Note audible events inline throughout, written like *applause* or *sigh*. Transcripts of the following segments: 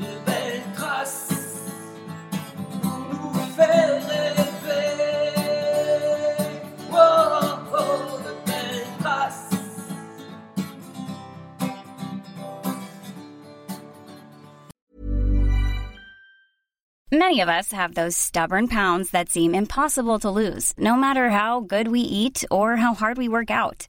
de belles traces pour nous faire rêver. Oh, oh, de belles traces. Many of us have those stubborn pounds that seem impossible to lose, no matter how good we eat or how hard we work out.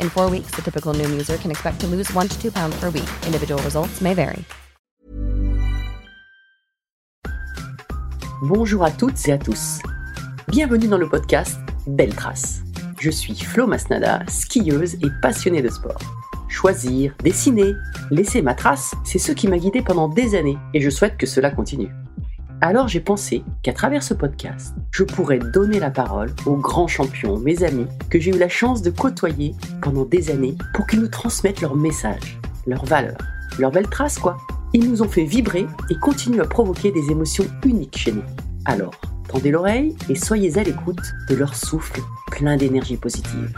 In four weeks, the typical Noom user can expect to lose one to two pounds per week. Individual results may vary. Bonjour à toutes et à tous. Bienvenue dans le podcast Belle Trace. Je suis Flo Masnada, skieuse et passionnée de sport. Choisir, dessiner, laisser ma trace, c'est ce qui m'a guidée pendant des années et je souhaite que cela continue. Alors j'ai pensé qu'à travers ce podcast, je pourrais donner la parole aux grands champions, mes amis, que j'ai eu la chance de côtoyer pendant des années pour qu'ils nous transmettent leurs messages, leurs valeurs, leurs belles traces quoi. Ils nous ont fait vibrer et continuent à provoquer des émotions uniques chez nous. Alors, tendez l'oreille et soyez à l'écoute de leur souffle plein d'énergie positive.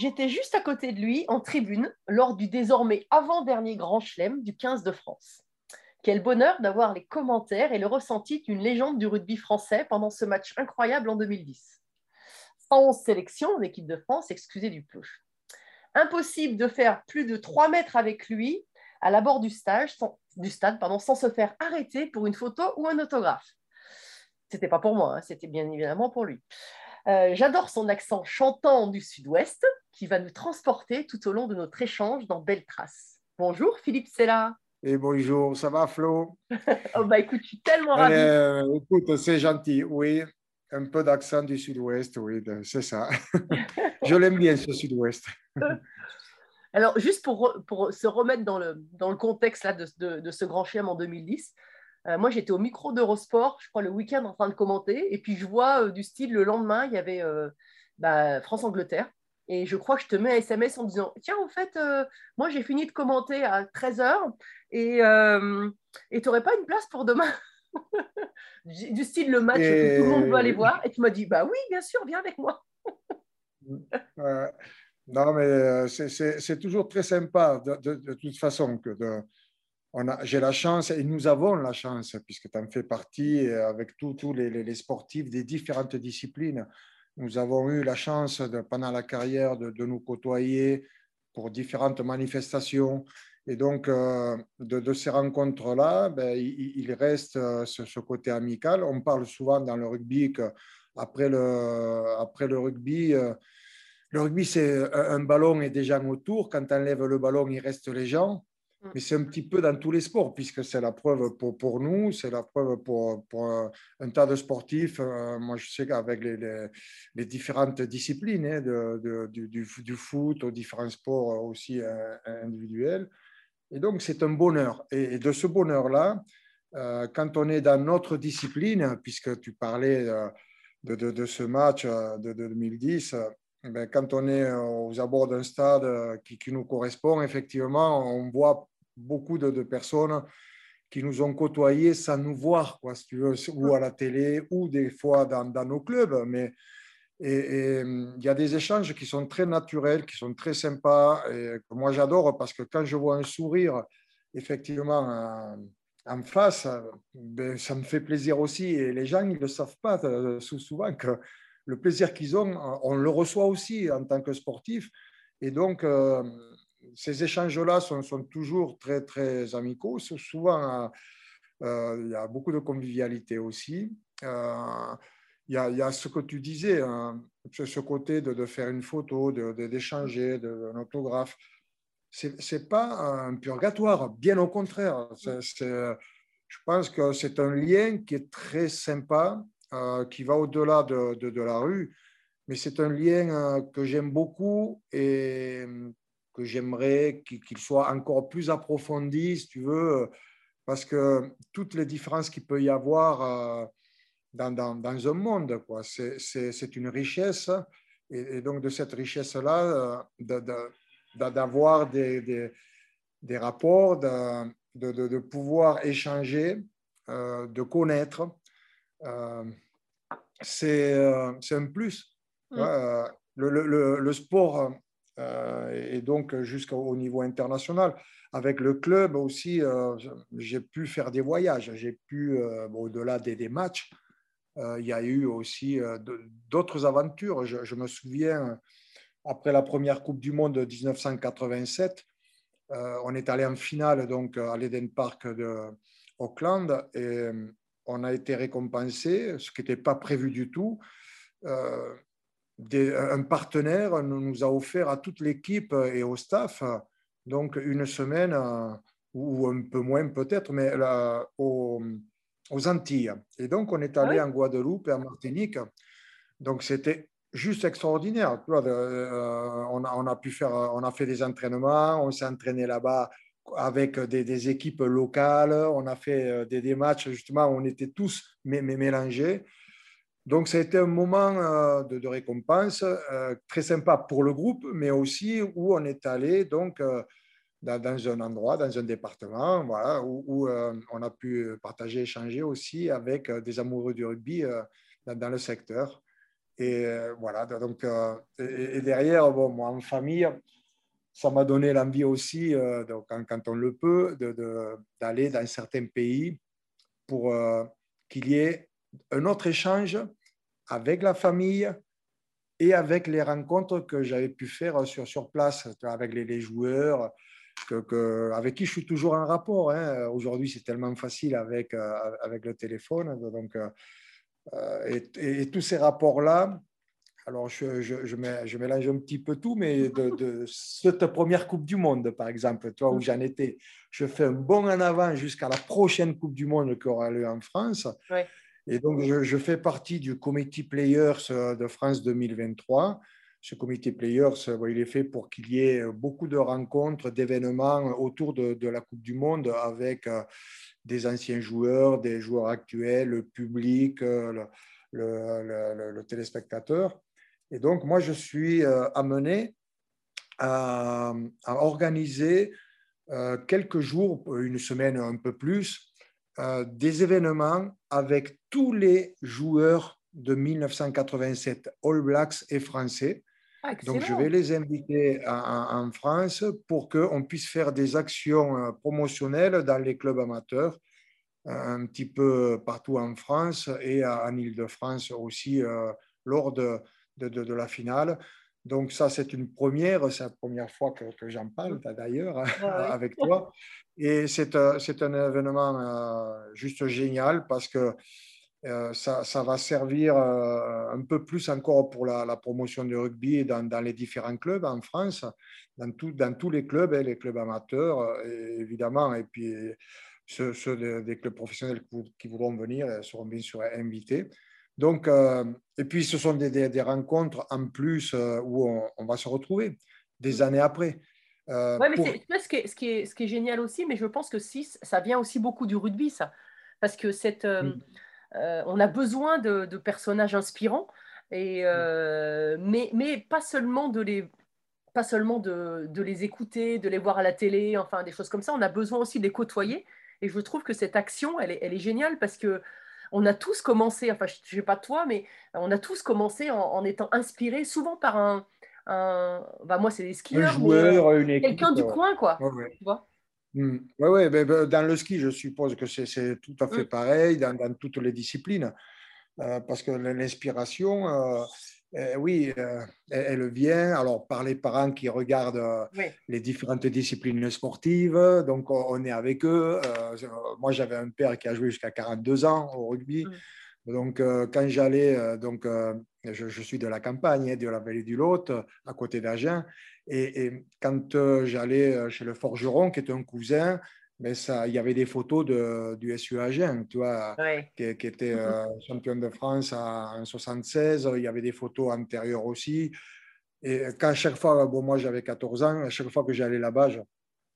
J'étais juste à côté de lui en tribune lors du désormais avant-dernier Grand Chelem du 15 de France. Quel bonheur d'avoir les commentaires et le ressenti d'une légende du rugby français pendant ce match incroyable en 2010. 111 sélections en équipe de France, excusez du peu. Impossible de faire plus de 3 mètres avec lui à l'abord du, du stade pardon, sans se faire arrêter pour une photo ou un autographe. C'était pas pour moi, hein, c'était bien évidemment pour lui. Euh, J'adore son accent chantant du sud-ouest qui va nous transporter tout au long de notre échange dans Belle Trace. Bonjour Philippe Sella. Et bonjour, ça va Flo? *laughs* Oh bah écoute, je suis tellement ravie. Euh, écoute, c'est gentil, oui. Un peu d'accent du sud-ouest, oui, c'est ça. *laughs* je l'aime bien ce sud-ouest. *laughs* Alors, juste pour, pour, se remettre dans le, dans le contexte là, de, de, de ce grand chelem en 2010, euh, moi j'étais au micro d'Eurosport, je crois le week-end en train de commenter, et puis je vois euh, du style le lendemain, il y avait euh, bah, France-Angleterre. Et je crois que je te mets un SMS en disant Tiens, en fait, moi j'ai fini de commenter à 13h et tu n'aurais pas une place pour demain *laughs* Du style le match Et- que tout le monde veut aller voir. Et tu m'as dit Bah oui, bien sûr, viens avec moi. *laughs* Non, mais c'est- toujours très sympa de, de- de toute façon que de, j'ai la chance et nous avons la chance, puisque tu en fais partie euh, avec tous les, sportifs des différentes disciplines. Nous avons eu la chance pendant la carrière de, nous côtoyer pour différentes manifestations. Et donc, euh, de, ces rencontres-là, ben, il, reste euh, ce, côté amical. On parle souvent dans le rugby qu'après le, après le rugby, le rugby, c'est un, ballon et des gens autour. Quand tu enlèves le ballon, il reste les gens. Mm. Mais c'est un petit peu dans tous les sports, puisque c'est la preuve pour, pour nous, c'est la preuve pour, pour un, tas de sportifs. Euh, moi, je sais qu'avec les, les, différentes disciplines, hein, de, de- du, du, foot aux différents sports aussi euh, individuels. Et donc, c'est un bonheur. Et, de ce bonheur-là, euh, quand on est dans notre discipline, puisque tu parlais de, de, ce match de, de 2010, euh, ben, quand on est aux abords d'un stade qui, qui, nous correspond, effectivement, on voit beaucoup de, de, personnes qui nous ont côtoyés sans nous voir, quoi, si tu veux, ou à la télé, ou des fois dans, dans nos clubs. Mais et il y a des échanges qui sont très naturels, qui sont très sympas, et que moi j'adore parce que quand je vois un sourire, effectivement, en face, ben, ça me fait plaisir aussi. Et les gens, ils ne le savent pas euh, souvent que le plaisir qu'ils ont, on le reçoit aussi en tant que sportif. Et donc, euh, ces échanges-là sont, sont, toujours très, très amicaux. Souvent, euh, il y a beaucoup de convivialité aussi. il, y a, il y a, ce que tu disais, hein, ce côté de, de, faire une photo, d'échanger, de, de, un autographe c'est n'est pas un purgatoire, bien au contraire. je pense que c'est un lien qui est très sympa, euh, qui va au-delà de, la rue, mais c'est un lien euh, que j'aime beaucoup et que j'aimerais qu'il soit encore plus approfondi, si tu veux, parce que toutes les différences qu'il peut y avoir euh, dans, dans, dans, un monde, c'est une richesse. Et, et, donc, de cette richesse-là, de, d'avoir des, des, des, rapports, de, de, de, pouvoir échanger, euh, de connaître. Euh, c'est euh, un plus. Mm. Le, le, le, sport, et donc jusqu'au niveau international, avec le club aussi, j'ai pu faire des voyages, j'ai pu, au-delà des, matchs, il y a eu aussi d'autres aventures. Je, me souviens après la première Coupe du Monde de 1987, euh, on est allé en finale donc, à l'Eden Park de Auckland et euh, on a été récompensé, ce qui n'était pas prévu du tout. Euh, un partenaire nous a offert à toute l'équipe et au staff donc une semaine ou un peu moins peut-être, mais aux, Antilles. Et donc on est allé en Guadeloupe et en Martinique. Donc c'était juste extraordinaire. Euh, on, a, on, a, pu faire, on a fait des entraînements, on s'est entraîné là-bas avec des, équipes locales, on a fait euh, des, matchs justement où on était tous mélangés. Donc, ça a été un moment euh, de, récompense très sympa pour le groupe, mais aussi où on est allé donc dans, un endroit, dans un département, voilà, où, on a pu partager, échanger aussi avec des amoureux du rugby dans le secteur. Et euh, voilà, donc, euh, et, derrière, bon, moi, en famille, ça m'a donné l'envie aussi, euh, donc, quand, on le peut, d'aller dans certains pays pour qu'il y ait un autre échange avec la famille et avec les rencontres que j'avais pu faire sur, sur place avec les, joueurs, avec qui je suis toujours en rapport. Hein. Aujourd'hui, c'est tellement facile avec, avec le téléphone. Donc, euh, et, tous ces rapports-là, alors je, je, mélange un petit peu tout, mais de, cette première Coupe du Monde, par exemple, toi où j'en étais, je fais un bond en avant jusqu'à la prochaine Coupe du Monde qui aura lieu en France. Et donc, je, fais partie du comité Players euh, de France 2023. Ce comité Players, il est fait pour qu'il y ait beaucoup de rencontres, d'événements autour de, la Coupe du Monde avec euh, des anciens joueurs, des joueurs actuels, le public, euh, le, téléspectateur. Et donc, moi, je suis euh, amené à, organiser euh, quelques jours, une semaine un peu plus, des événements avec tous les joueurs de 1987, All Blacks et Français, ah, Donc, je vais les inviter en, France pour qu'on puisse faire des actions euh, promotionnelles dans les clubs amateurs, euh, un petit peu partout en France et en Ile-de-France aussi euh, lors de, de, la finale. Donc, ça, c'est une première. C'est la première fois que, que j'en parle, d'ailleurs, avec toi. Et c'est un événement juste génial parce que euh, ça, ça, va servir euh, un peu plus encore pour la, promotion du rugby dans, dans, les différents clubs en France, dans, tout, dans tous les clubs, hein, les clubs amateurs, euh, évidemment, et puis ceux, des, clubs professionnels qui voudront venir seront bien sûr invités. Donc, et puis ce sont des, des, rencontres en plus où on, va se retrouver des mmh. années après. Euh, oui, mais ce, qui est, ce, qui est, ce, qui est, génial aussi, mais je pense que ça vient aussi beaucoup du rugby, ça. Parce que cette. Euh, on a besoin de, personnages inspirants. Et, euh, mais, mais pas seulement de les pas seulement de, de, les écouter, de les voir à la télé, enfin des choses comme ça. On a besoin aussi de les côtoyer. Et je trouve que cette action, elle est, elle est géniale parce que on a tous commencé, enfin je ne sais pas toi, mais on a tous commencé en, en étant inspirés souvent par un, un bah moi c'est des skieurs, un joueur, une équipe, quelqu'un du coin quoi. Ouais, ouais. Tu vois. Oui, ouais, ben, ben, dans le ski, je suppose que c'est tout à fait Mm. pareil dans, dans toutes les disciplines. Euh, parce que l'inspiration, euh, euh, oui, euh, elle, elle vient alors par les parents qui regardent euh, Oui. les différentes disciplines sportives. Donc, on, on est avec eux. Moi, j'avais un père qui a joué jusqu'à 42 ans au rugby. Mm. Donc, quand j'allais, donc, je, je suis de la campagne, hein, de la vallée du Lot, à côté d'Agen. Et, et quand j'allais chez le forgeron, qui est un cousin, mais ça, il y avait des photos de, du SU Agen, tu vois, Ouais. qui, qui était euh, champion de France en 1976. Il y avait des photos antérieures aussi. Et quand à chaque fois, bon, moi j'avais 14 ans, à chaque fois que j'allais là-bas, je,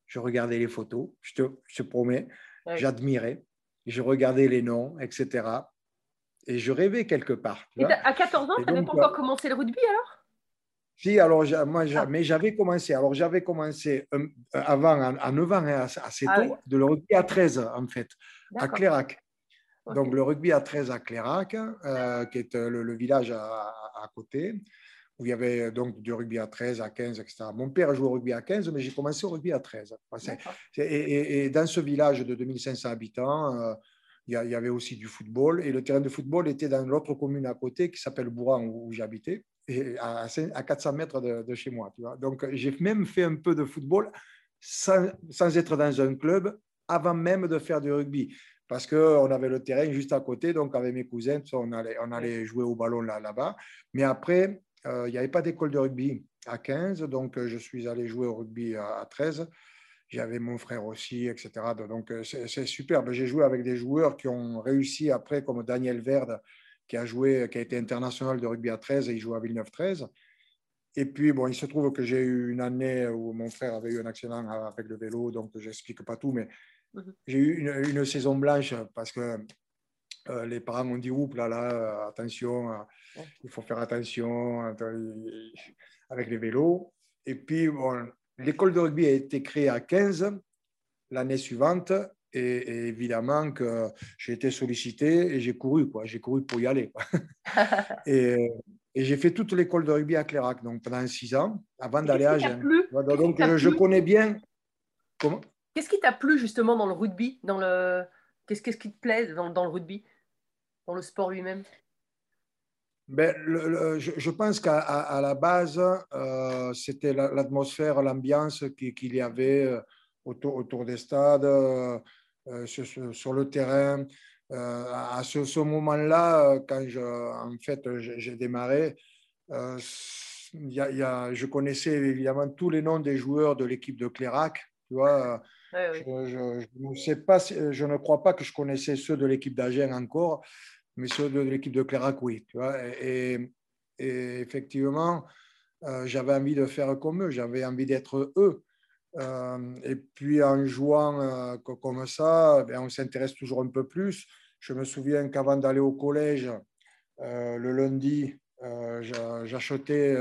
je regardais les photos, je te, je te promets, Ouais. j'admirais, je regardais les noms, etc. Et je rêvais quelque part. Et à 14 ans, tu n'avais pas euh, encore commencé le rugby alors? Si, alors, moi, Ah. mais j'avais commencé. Alors, j'avais commencé euh, avant, à, à 9 ans, hein, assez Ah tôt, oui. de le rugby à 13, en fait, à. Ok. Donc, le rugby à 13 à Clérac, euh, qui est euh, le, le village à, côté, où il y avait euh, donc du rugby à 13, à 15, etc. Mon père jouait au rugby à 15, mais j'ai commencé au rugby à 13. Enfin, c'est- D'accord. c'est- Et, et- et dans ce village de 2500 habitants, euh, il y, avait aussi du football. Et le terrain de football était dans l'autre commune à côté qui s'appelle Bourran, où j'habitais, et à, cin- à 400 mètres de, de chez moi. Tu vois. Donc, j'ai même fait un peu de football sans, sans être dans un club avant même de faire du rugby. Parce qu'on avait le terrain juste à côté, donc avec mes cousins, on allait, on allait jouer au ballon là- là-bas. Mais après, euh, il n'y avait pas d'école de rugby à 15, donc euh, je suis allé jouer au rugby à, à 13. J'avais mon frère aussi, etc. Donc euh, c'est c'est superbe. J'ai joué avec des joueurs qui ont réussi après, comme Daniel Verde, qui a joué, qui a été international de rugby à 13 et il joue à Villeneuve-13. Et puis, bon, il se trouve que j'ai eu une année où mon frère avait eu un accident avec le vélo, donc je n'explique pas tout, mais Mhm. j'ai eu une, une saison blanche parce que euh, les parents m'ont dit Oups, là, là, attention, Ouais. il faut faire attention avec les vélos. Et puis, bon, l'école de rugby a été créée à 15 l'année suivante. Et, et évidemment que j'ai été sollicité et j'ai couru, quoi. J'ai couru pour y aller. quoi. *laughs* et et j'ai fait toute l'école de rugby à Clérac, donc pendant six ans, avant d'aller à qui Donc, t'a je, connais bien. Comment? Qu'est-ce qui t'a plu justement dans le rugby dans le... Qu'est-ce qu'est-ce qui te plaît dans, dans le rugby Dans le sport lui-même? Ben, le- le- je, je pense qu'à à, à la base, euh, c'était la- l'atmosphère, l'ambiance qui- qu'il y avait euh, autour, autour des stades, euh, euh, sur, sur- le terrain. Euh, à ce, ce moment-là, euh, quand je, en fait, j'ai démarré, euh, y a- y a- je connaissais évidemment tous les noms des joueurs de l'équipe de Clérac. Tu vois, Ouais, je, ouais. je- je ne sais pas, je ne crois pas que je connaissais ceux de l'équipe d'Agen encore, mais ceux de l'équipe de Clérac, oui. Tu vois, et, et effectivement, euh, j'avais envie de faire comme eux, j'avais envie d'être eux. Euh, et puis en jouant euh, co- comme ça, ben, on s'intéresse toujours un peu plus. Je me souviens qu'avant d'aller au collège, euh, le lundi, j'a- j'achetais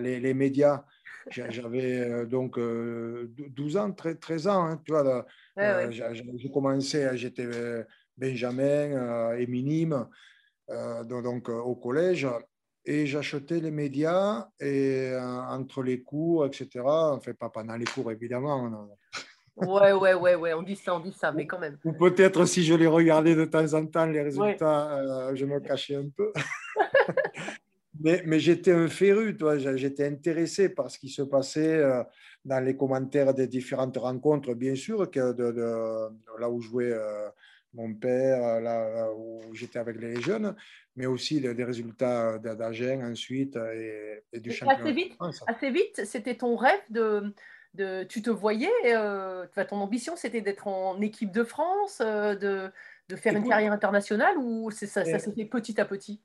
les, médias. J'a- J'avais donc euh, 12 ans, 13 13 ans, hein, tu vois. j'ai- commencé, j'étais Benjamin et minime, donc, au collège, et j'achetais les médias et euh, entre les cours, etc. Enfin, pas pendant les cours, évidemment. non. ouais, ouais, ouais, ouais, on dit ça, on dit ça, mais quand même. Ou peut-être si je les regardais de temps en temps, les résultats, euh, je me cachais un peu. *laughs* mais mais j'étais un féru, j'étais intéressé par ce qui se passait euh, dans les commentaires des différentes rencontres, bien sûr, que de, de- là où jouait euh, mon père, euh, là, où j'étais avec les jeunes, mais aussi des, résultats d'Agen ensuite et, et du Et championnat. assez vite, assez vite, c'était ton rêve de, de tu te voyais, euh, ton ambition, c'était d'être en équipe de France, euh, de, de faire une carrière internationale, ou ça, ça euh, s'est fait petit à petit?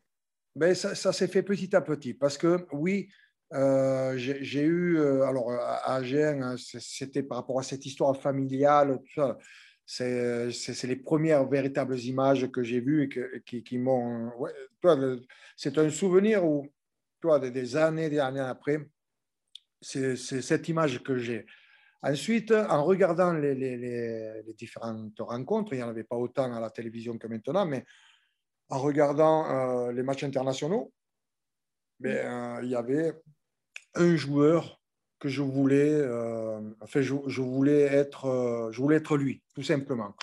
Ben, ça, ça s'est fait petit à petit parce que oui, euh, j'ai eu, euh, alors à Agen, hein, c'était par rapport à cette histoire familiale, tout ça. C'est c'est les premières véritables images que j'ai vues et que, qui, qui m'ont. ouais, c'est un souvenir où, toi, des, années, des années après, c'est cette image que j'ai. Ensuite, en regardant les, les- les- les différentes rencontres, il n'y en avait pas autant à la télévision que maintenant, mais en regardant euh, les matchs internationaux, ben, euh, il y avait un joueur que je voulais, euh, enfin, je, je voulais être, euh, je voulais être lui, tout simplement.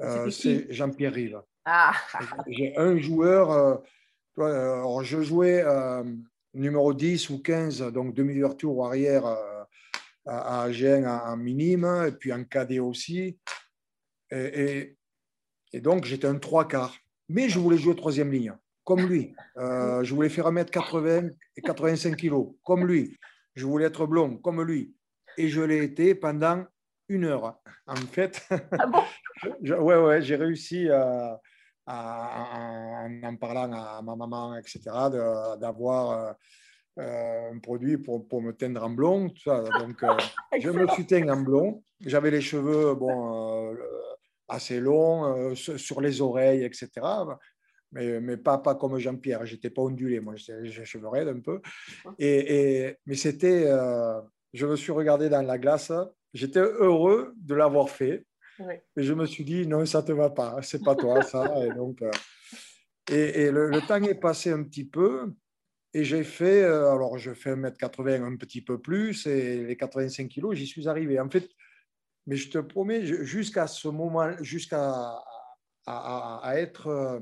Euh, c'est Jean-Pierre Rive. Ah, J'ai un joueur, euh, euh, alors je jouais euh, numéro 10 ou 15, donc demi-ouverture ou arrière euh, à, Agen en, minime, et puis en cadet aussi. Et, et- et donc j'étais un trois quarts. Mais je voulais jouer troisième ligne, comme lui. Euh, je voulais faire 1m80 et 85 kg, comme lui. Je voulais être blond, comme lui. Et je l'ai été pendant une heure. En fait, ah bon? *laughs* Je- ouais, ouais, j'ai réussi à, à- en, en parlant à ma maman, etc., d'avoir euh, euh, un produit pour, pour me teindre en blond. Tout ça. Donc, euh, *laughs* je me suis teint en blond. J'avais les cheveux bon, euh, assez longs, sur les oreilles, etc. Mais, mais pas, pas comme Jean-Pierre. Je n'étais pas ondulé, moi, j'étais- j'ai cheveux raides un peu. Et, et- mais c'était. euh, je me suis regardé dans la glace. J'étais heureux de l'avoir fait. Oui. Et je me suis dit, non, ça ne te va pas, c'est pas toi, ça. Et, *laughs* donc, euh, et, et le, le temps est passé un petit peu. Et j'ai fait, euh, alors je fais 1m80 un petit peu plus, et les 85 kilos, j'y suis arrivé. En fait, mais je te promets, jusqu'à ce moment, jusqu'à à, à- à être, euh,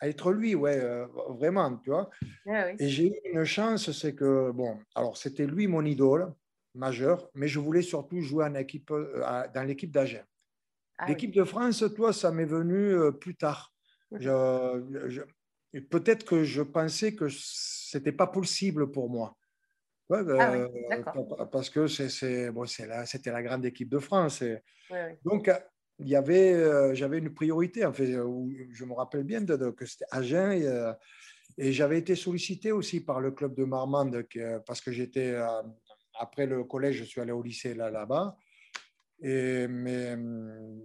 à être lui, ouais, euh, vraiment, tu vois. Ah oui. Et j'ai eu une chance, c'est que, bon, alors c'était lui mon idole majeur, mais je voulais surtout jouer en équipe, euh, dans l'équipe d'Agen. Ah oui. L'équipe de France, toi, ça m'est venu euh, plus tard. Mhm. Peut-être que je pensais que c'était pas possible pour moi. Ouais, Ah oui. Parce que c'est, c'est- bon, c'est la- c'était la grande équipe de France. et- donc, il y avait, euh, j'avais une priorité. En fait, où je me rappelle bien de, de- que c'était Agen. Et, euh, et j'avais été sollicité aussi par le club de Marmande que- parce que j'étais, euh, après le collège, je suis allé au lycée là, là-bas. Et, mais hum,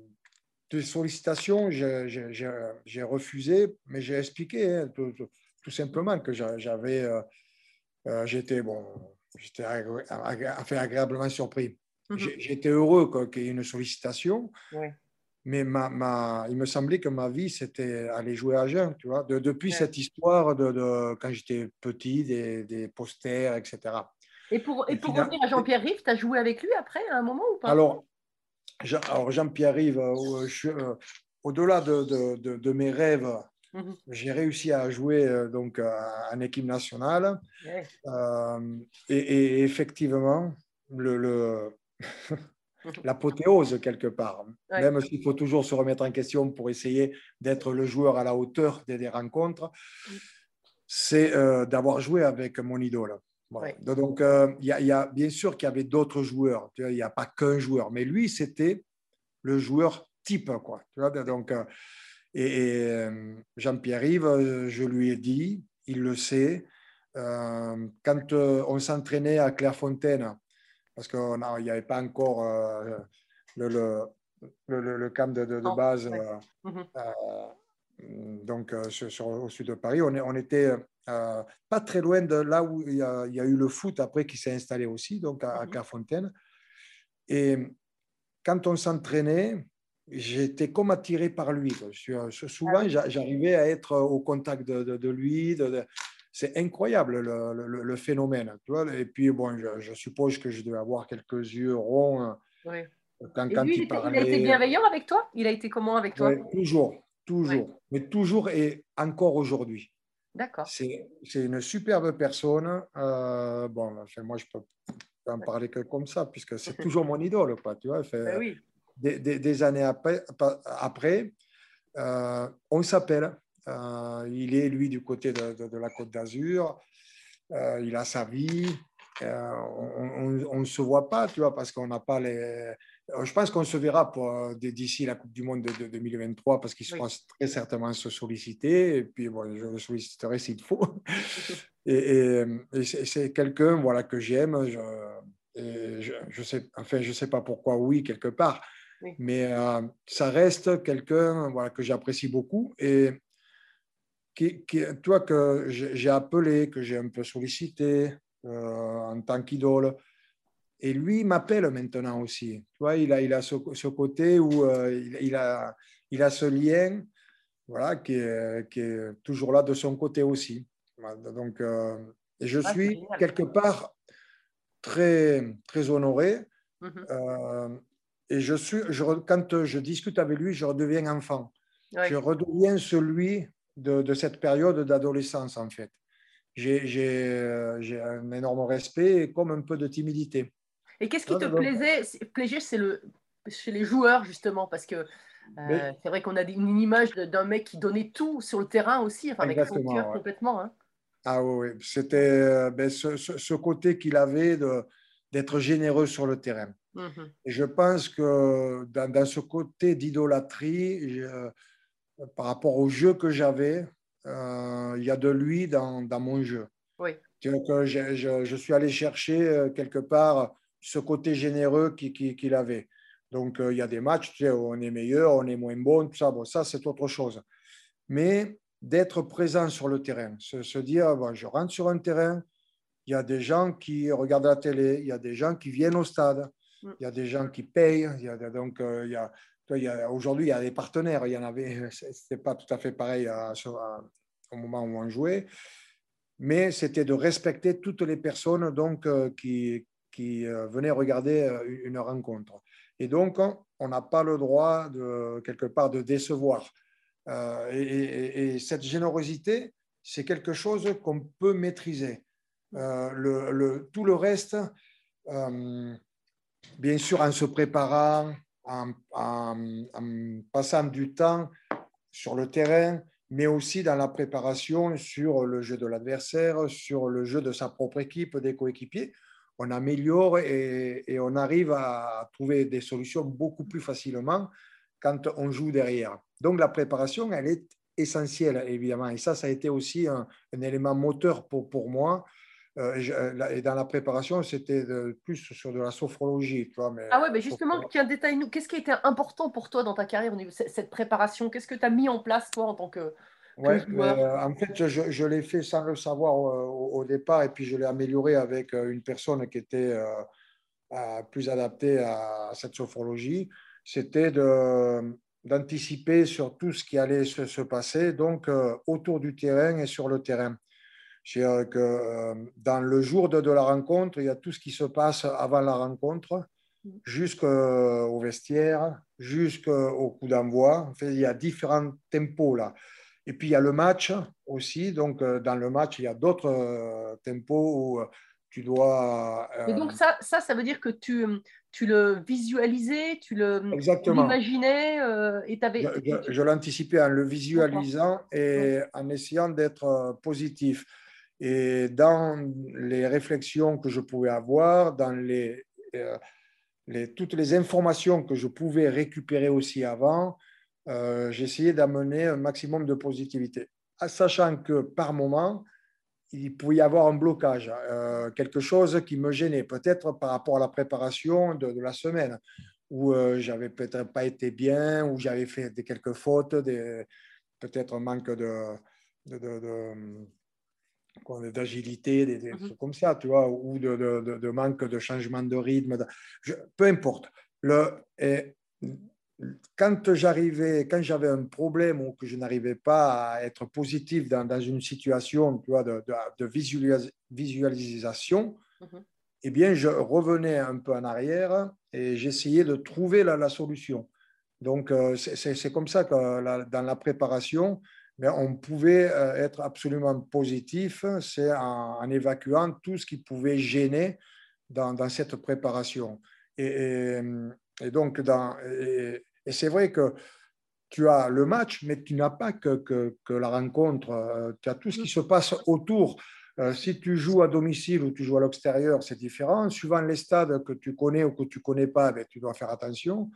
des sollicitations, j'ai- j'ai j'ai- j'ai refusé, mais j'ai expliqué hein, tout, tout- tout simplement que j'a- j'avais, euh, euh, j'étais bon, j'étais agré- agréablement surpris. J'ai- J'étais heureux quoi, qu'il y ait une sollicitation, Oui. Mais ma, ma- il me semblait que ma vie, c'était aller jouer à Agen, tu vois, de- depuis Ouais. cette histoire de, de- quand j'étais petit, des, des posters, etc. Et pour, et pour revenir à Jean-Pierre Rive, tu as joué avec lui après, à un moment ou pas? Alors, alors, Jean-Pierre Rive, euh, suis, euh, au-delà de, de- mes rêves, Mhm. j'ai réussi à jouer euh, donc, euh, en équipe nationale. Ouais. Euh, et, et effectivement, le, le- *laughs* *laughs* l'apothéose quelque part, Ouais. même s'il faut toujours se remettre en question pour essayer d'être le joueur à la hauteur des, des rencontres, c'est euh, d'avoir joué avec mon idole. Voilà. Ouais. Donc, euh, il y, a- il y a bien sûr qu'il y avait d'autres joueurs, il n'y a pas qu'un joueur, mais lui, c'était le joueur type. Quoi, tu vois, donc, euh, et, et, Jean-Pierre Yves, je lui ai dit, il le sait, quand on s'entraînait à Clairefontaine, parce qu'il n'y avait pas encore euh, le, le, le- le- le camp de, de- de Non, base, ouais. donc sur, sur- au sud de Paris, on, était euh, pas très loin de là où il y a, il y a eu le foot après qui s'est installé aussi, donc à, à Mhm. Clairefontaine. Et quand on s'entraînait, j'étais comme attiré par lui. Je euh, souvent, Ah j'a- j'arrivais à être au contact de, de- de lui. de- c'est incroyable le, le- le phénomène. Tu vois et puis, bon, je, je suppose que je devais avoir quelques yeux ronds euh, Oui. quand, Et quand lui, il, a été bienveillant avec toi? Il a été comment avec toi? Ouais, toujours, toujours, mais toujours et encore aujourd'hui. D'accord. C'est une superbe personne. Euh, bon, enfin, moi, je peux en parler que comme ça, puisque c'est *laughs* toujours mon idole. Quoi, tu vois, Enfin, Ben oui. des, des- des années après, après euh, on s'appelle. Euh, il est, lui, du côté de, de- de la Côte d'Azur. Euh, il a sa vie. Euh, on ne se voit pas, tu vois, parce qu'on n'a pas les. Je pense qu'on se verra pour, d'ici la Coupe du Monde de, de 2023, parce qu'ils Oui. seront très certainement se solliciter. Et puis, bon, je le solliciterai s'il faut. *laughs* Et, et- et c'est quelqu'un voilà, que j'aime. Je, je, je sais, enfin, je sais pas pourquoi, oui, quelque part. Oui. Mais euh, ça reste quelqu'un voilà, que j'apprécie beaucoup et qui, qui, toi, que j'ai appelé, que j'ai un peu sollicité euh, en tant qu'idole. Et lui m'appelle maintenant aussi. Tu vois, il a, il a ce, ce côté où euh, il, il a, il a ce lien voilà, qui, est, qui est toujours là de son côté aussi. Donc, euh, et je Ah, suis quelque part très, très honoré. Mhm. et je suis, je, quand je discute avec lui, je redeviens enfant. Ouais. Je redeviens celui de, de cette période d'adolescence, en fait. J'ai euh, j'ai un énorme respect et comme un peu de timidité. Et qu'est-ce qui Ah, te plaisait plaisait? C'est le chez les joueurs justement parce que euh, c'est vrai qu'on a une image d'un mec qui donnait tout sur le terrain aussi, enfin avec frontière ouais. complètement. hein. Ah oui, c'était euh, ben, ce, ce- ce côté qu'il avait d'être généreux sur le terrain. Mhm. Et je pense que dans, dans ce côté d'idolâtrie, par rapport au jeu que j'avais, euh, il y a de lui dans, dans mon jeu. Oui. Je, je- je suis allé chercher euh, quelque part ce côté généreux qui- qui- qu'il avait. Donc, euh, il y a des matchs, tu sais, on est meilleur, on est moins bon, tout ça. Bon, ça, c'est autre chose. Mais d'être présent sur le terrain, se, se dire, bon, je rentre sur un terrain, il y a des gens qui regardent la télé, il y a des gens qui viennent au stade, Mm. il y a des gens qui payent, il y a, donc euh, il y a, aujourd'hui, il y a des partenaires, il y en avait, *laughs* c'était pas tout à fait pareil sur- à- au moment où on jouait, mais c'était de respecter toutes les personnes donc, euh, qui, qui euh, venaient regarder euh, une rencontre. Et donc, on- n'a pas le droit, de, quelque part, de décevoir. Euh, et, et- et cette générosité, c'est quelque chose qu'on peut maîtriser. Euh, tout le reste, euh, bien sûr, en se préparant, en, passant du temps sur le terrain, mais aussi dans la préparation sur le jeu de l'adversaire, sur le jeu de sa propre équipe, des coéquipiers. On améliore et, et on arrive à trouver des solutions beaucoup plus facilement quand on joue derrière. Donc la préparation, elle est essentielle, évidemment. Et ça, ça a été aussi un, un élément moteur pour, pour moi. Euh, et je- et dans la préparation, c'était plus sur de la sophrologie. Tu vois, mais, Ah ouais, mais justement, tiens, détaille-nous, qu'est-ce qui a été important pour toi dans ta carrière cette préparation? Qu'est-ce que tu as mis en place toi en tant que Ouais, euh, en fait, je, je l'ai fait sans le savoir euh, au, au départ et puis je l'ai amélioré avec euh, une personne qui était euh, euh, plus adaptée à cette sophrologie. C'était d'anticiper sur tout ce qui allait se, se passer, donc euh, autour du terrain et sur le terrain. C'est-à-dire que euh, dans le jour de, de la rencontre, il y a tout ce qui se passe avant la rencontre, jusqu'au vestiaire, jusqu'au coup d'envoi. En fait, il y a différents tempos là. Et puis il y a le match aussi. Donc euh, dans le match, il y a d'autres euh, tempos où euh, tu dois. euh, Et donc ça, ça, ça veut dire que tu, tu le visualisais, tu le l'imaginais euh, et tu avais... Je, je- je l'anticipais en le visualisant et en essayant d'être euh, positif. Et dans les réflexions que je pouvais avoir, dans les, euh, toutes les informations que je pouvais récupérer aussi avant, euh, j'essayais d'amener un maximum de positivité. En sachant que par moment, il pouvait y avoir un blocage, euh, quelque chose qui me gênait, peut-être par rapport à la préparation de, la semaine, où j'avais peut-être pas été bien, où j'avais fait quelques fautes, peut-être un manque de, d'agilité, des, des Mhm. trucs comme ça, tu vois, ou de, de- de- de manque de changement de rythme. de- je- peu importe. Le, et, quand j'arrivais, quand j'avais un problème ou que je n'arrivais pas à être positif dans, dans une situation tu vois, de, de, de visualis- visualisation, Mhm. eh bien, je revenais un peu en arrière et j'essayais de trouver la, la solution. Donc, euh, c'est- comme ça que la- dans la préparation, mais on pouvait euh, être absolument positif, c'est en, en évacuant tout ce qui pouvait gêner dans, dans cette préparation. Et, et, et donc, dans, et, et c'est vrai que tu as le match, mais tu n'as pas que, que, que la rencontre, euh, tu as tout ce qui se passe autour. Euh, si tu joues à domicile ou tu joues à l'extérieur, c'est différent. Suivant les stades que tu connais ou que tu ne connais pas, ben, tu dois faire attention.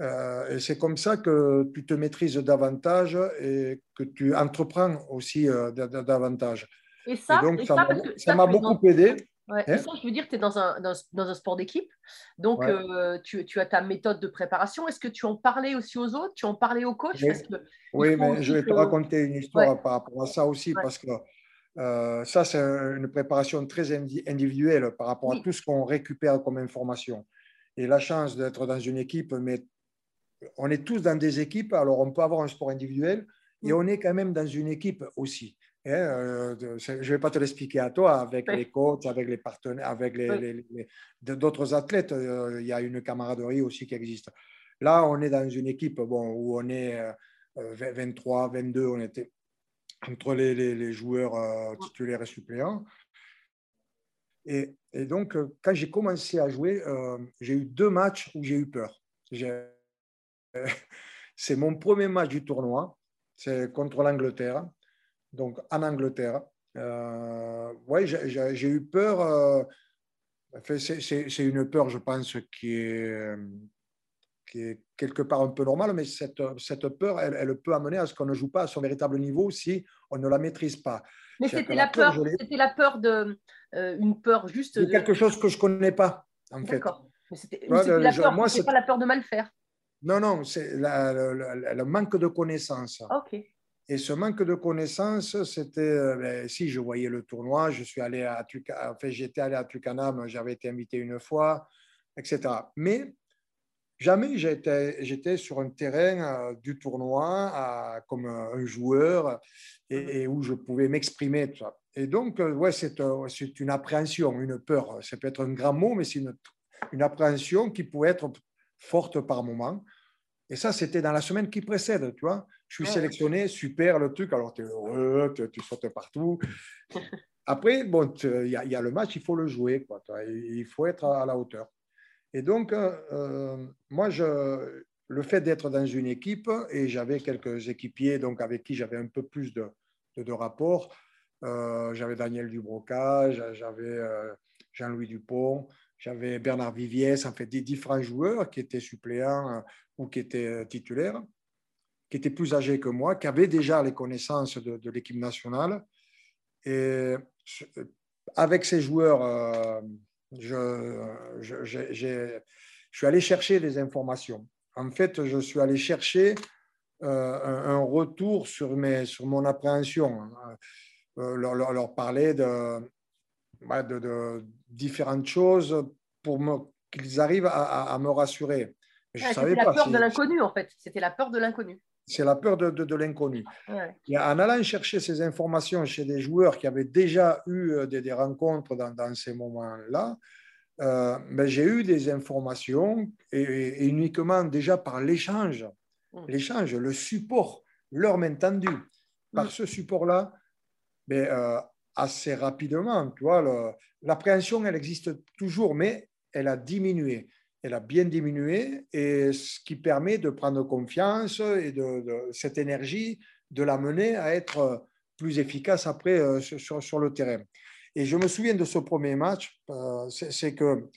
Euh, et c'est comme ça que tu te maîtrises davantage et que tu entreprends aussi euh, da- da- davantage. Et ça, et donc, et ça ça, m'a beaucoup dans- aidé. Ouais. Hein Et ça, je veux dire, tu es dans un, dans, dans un sport d'équipe, donc Ouais. euh, tu, tu as ta méthode de préparation. Est-ce que tu en parlais aussi aux autres? Tu en parlais aux coachs? Oui. Que mais je vais te raconter une histoire Ouais. par rapport à ça aussi, parce que euh, ça, c'est une préparation très indi- individuelle par rapport Oui. à tout ce qu'on récupère comme information. Et la chance d'être dans une équipe, mais on est tous dans des équipes, alors on peut avoir un sport individuel, et Mm. on est quand même dans une équipe aussi. Hein, euh, je ne vais pas te l'expliquer à toi, avec les coachs, avec les partenaires, avec les- Oui. les- les- de- d'autres athlètes, euh, il y a une camaraderie aussi qui existe. Là, on est dans une équipe bon, où on est euh, euh, 20 23, 22, on était entre les, joueurs euh, titulaires et suppléants. Et, et donc, quand j'ai commencé à jouer, j'ai eu deux matchs où j'ai eu peur. J'ai- C'est mon premier match du tournoi, c'est contre l'Angleterre, donc en Angleterre. Euh, ouais, j'ai- eu peur. euh, c'est- une peur, je pense, qui est, euh, qui est quelque part un peu normale, mais cette, cette peur, elle, elle peut amener à ce qu'on ne joue pas à son véritable niveau si on ne la maîtrise pas. Mais c'était la la peur, c'était la peur de euh, une peur juste. De- quelque chose que je ne connais pas, en fait. D'accord. Mais c'était Ouais, la peur. moi, c'était c'est- pas la peur de mal faire. Non, non, c'est la- le, manque de connaissances. Ok. Et ce manque de connaissances, c'était, euh, ben, si je voyais le tournoi, je suis allé à Tuca- enfin, j'étais allé à Tucanam, j'avais été invité une fois, etc. Mais jamais j'étais, j'étais sur un terrain euh, du tournoi à- comme un joueur et, et où je pouvais m'exprimer. tout ça. Et donc, euh, ouais, c'est, euh, c'est une appréhension, une peur. Ça peut être un grand mot, mais c'est une, une appréhension qui pouvait être forte par moment. Et ça, c'était dans la semaine qui précède, tu vois. Je suis Ouais. sélectionné, super le truc, alors tu es heureux, tu, sautes partout. *laughs* Après, bon, tu- il y, a- il y a le match, il faut le jouer, quoi, il faut être à la hauteur. Et donc, euh, euh, moi, je, le fait d'être dans une équipe, et j'avais quelques équipiers donc, avec qui j'avais un peu plus de, de, de rapport, euh, j'avais Daniel Dubroca, j'a- j'avais euh, Jean-Louis Dupont, j'avais Bernard Vivier, ça fait des différents joueurs qui étaient suppléants euh, ou qui étaient euh, titulaires, qui étaient plus âgés que moi, qui avaient déjà les connaissances de, l'équipe nationale. Et je- avec ces joueurs, euh, je, suis allé chercher des informations. En fait, je suis allé chercher euh, un, retour sur, mes, sur mon appréhension, Euh, leur, parler de, de, de différentes choses pour me- qu'ils arrivent à, me rassurer. Je Ouais, savais c'était la pas peur si- de l'inconnu en fait. C'était la peur de l'inconnu. c'est la peur de, de- de l'inconnu. Ouais. Et en allant chercher ces informations chez des joueurs qui avaient déjà eu euh, des, des rencontres dans, dans ces moments-là, euh, ben, j'ai eu des informations et, et uniquement déjà par l'échange, Mm. l'échange, le support, leur main tendue. Par Mm. ce support-là, ben, euh, assez rapidement, tu vois, l'appréhension, elle existe toujours, mais elle a diminué. Elle a bien diminué et ce qui permet de prendre confiance et de, de- cette énergie de l'amener à être plus efficace après euh, sur, le terrain. Et je me souviens de ce premier match, euh, c'est que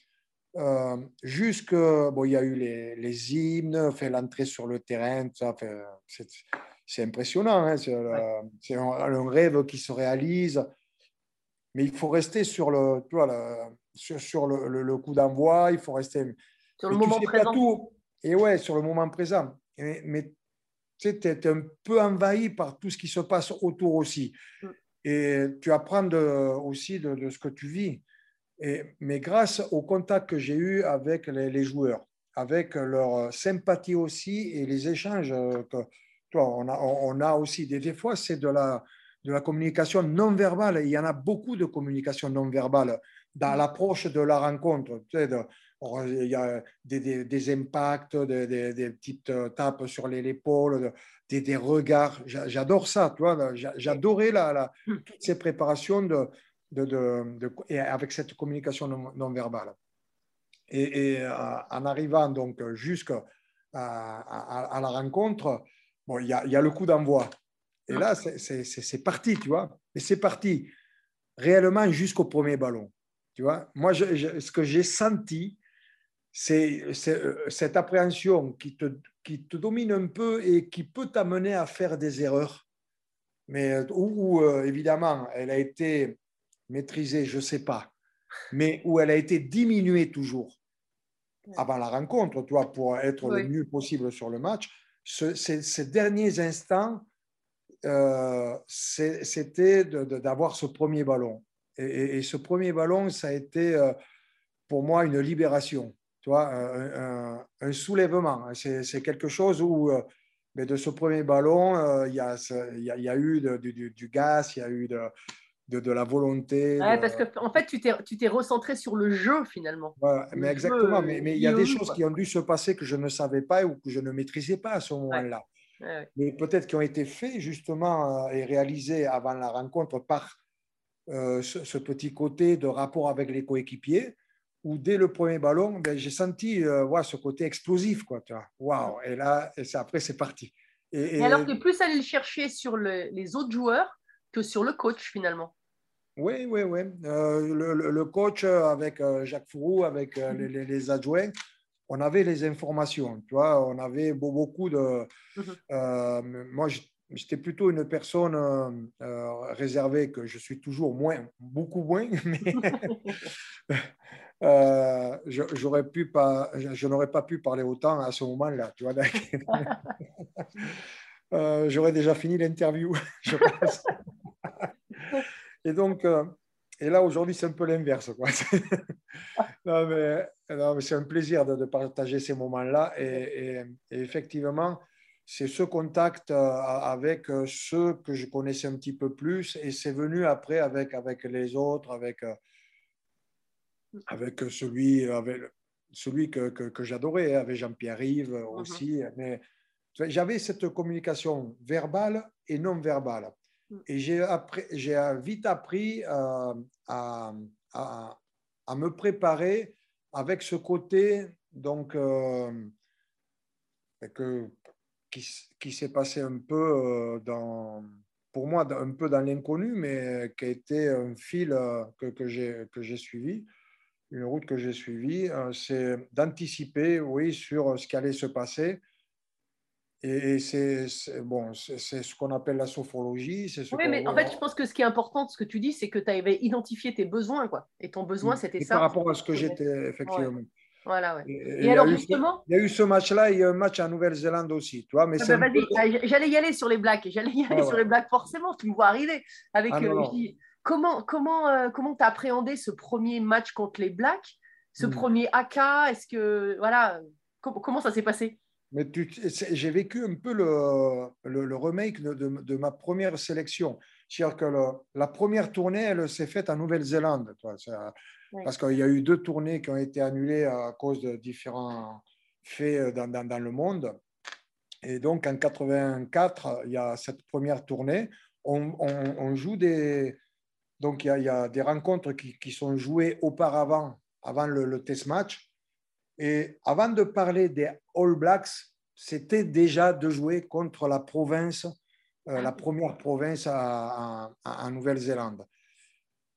euh, jusque, bon, il y a eu les, les hymnes, fait l'entrée sur le terrain, tout ça, c'est, impressionnant, hein, c'est, euh, c'est un, un rêve qui se réalise, mais il faut rester sur le, tu vois, le- sur, sur le, le- le coup d'envoi, il faut rester Sur le mais tu moment pas présent. tout. Et ouais, sur le moment présent. Et- mais tu sais, es, un peu envahi par tout ce qui se passe autour aussi. Mm. Et tu apprends de- aussi de, de ce que tu vis. Et, mais grâce au contact que j'ai eu avec les, les joueurs, avec leur sympathie aussi et les échanges que tu vois, on, a, on a aussi, des, des fois, c'est de la, de la communication non verbale. Il y en a beaucoup de communication non verbale dans l'approche de la rencontre. Tu sais, de- or, il y a des, des- des impacts, des, petites tapes sur l'épaule, de- des, regards. J'a- J'adore ça, tu vois. J'a- J'adorais la, la- toutes ces préparations de, de, de- de- et avec cette communication non, non verbale. Et, et, euh, en arrivant donc jusqu'à à, à- à la rencontre, bon, il y a, il y a le coup d'envoi. Et là, c'est- parti, tu vois. Et c'est parti réellement jusqu'au premier ballon. Tu vois, moi, je- je- ce que j'ai senti, c'est euh, cette appréhension qui te, qui te domine un peu et qui peut t'amener à faire des erreurs. Mais euh, où, où, euh, évidemment, elle a été maîtrisée, je ne sais pas. mais où elle a été diminuée toujours avant la rencontre, toi, pour être Oui. le mieux possible sur le match. Ce- ces, ces derniers instants, euh, c'était d'avoir ce premier ballon. Et, et- et ce premier ballon, ça a été euh, pour moi une libération, tu vois, un, un- un soulèvement. C'est quelque chose où, euh, mais de ce premier ballon, il y, y y a eu de- du, gaz, il y a eu de, de, de la volonté. Ouais, parce que en fait, tu t'es recentré sur le jeu finalement. voilà, mais exactement, mais, il y a des choses qui ont dû se passer que je ne savais pas ou que je ne maîtrisais pas à ce moment-là. Ouais, ouais. Mais peut-être qui ont été faits justement euh, et réalisés avant la rencontre par euh, ce, ce petit côté de rapport avec les coéquipiers, où dès le premier ballon, ben, j'ai senti euh, ce côté explosif. Quoi, tu vois. Waouh Et là, et c'est- après, c'est parti. Et, Et et- alors, tu es plus allé le chercher sur le- les autres joueurs que sur le coach finalement? Oui, oui, oui. Euh, le, coach avec Jacques Fourou, avec les- les adjoints, on avait les informations, tu vois, on avait beau- beaucoup de... Mhm. euh, moi, j'étais plutôt une personne euh, euh, réservée, que je suis toujours moins, beaucoup moins, *laughs* mais euh, je, j'aurais pu pas, je, n'aurais pas pu parler autant à ce moment-là, tu vois. *laughs* J'aurais déjà fini l'interview, *laughs* je pense. Et donc, et là, aujourd'hui, c'est un peu l'inverse. quoi. *laughs* non, mais, non, mais c'est un plaisir de, de partager ces moments-là. Et, et- et effectivement, c'est ce contact euh, avec euh, ceux que je connaissais un petit peu plus. Et c'est venu après avec, avec les autres, avec, euh, avec celui, avec celui que, que, que j'adorais, hein, avec Jean-Pierre Rive aussi. Mais j'avais cette communication verbale et non verbale. Et j'ai vite appris euh, à, me préparer avec ce côté donc, euh, que, qui, qui s'est passé un peu euh, dans, pour moi, un peu dans l'inconnu, mais qui a été un fil euh, que, que j'ai suivi, une route que j'ai suivie, c'est d'anticiper, oui, sur ce qui allait se passer. Et, et c'est bon, c'est ce qu'on appelle la sophrologie. ce Oui, mais en fait, je pense que ce qui est important, ce que tu dis, c'est que tu avais identifié tes besoins, quoi. Et ton besoin, c'était Et ça. Par rapport à ce que j'étais, effectivement. Voilà, ouais. Et, Et, il y a alors, eu- justement, Il y a eu ce match-là, il y a eu un match en Nouvelle-Zélande aussi, tu vois, mais ah bah, peu- ah, j'allais y aller sur les blagues. J'allais y aller Ah, sur ouais. les blagues, forcément. Tu me vois arriver. Avec, Ah, non, euh, non. comment comment euh, comment t'as appréhendé ce premier match contre les Blacks, ce Hmm. premier AK Est-ce que voilà, com- comment ça s'est passé? Mais j'ai vécu un peu le, le, le remake de, de- de ma première sélection. C'est-à-dire que le- la première tournée, elle s'est faite en Nouvelle-Zélande. Oui. Parce qu'il y a eu deux tournées qui ont été annulées à cause de différents faits dans, dans- dans le monde. Et donc, en 84, il y a cette première tournée. On, on- on joue des... Donc, il y a, il y a des rencontres qui, qui sont jouées auparavant, avant le, le test match. Et avant de parler des All Blacks, c'était déjà de jouer contre la province, euh, la première province en Nouvelle-Zélande.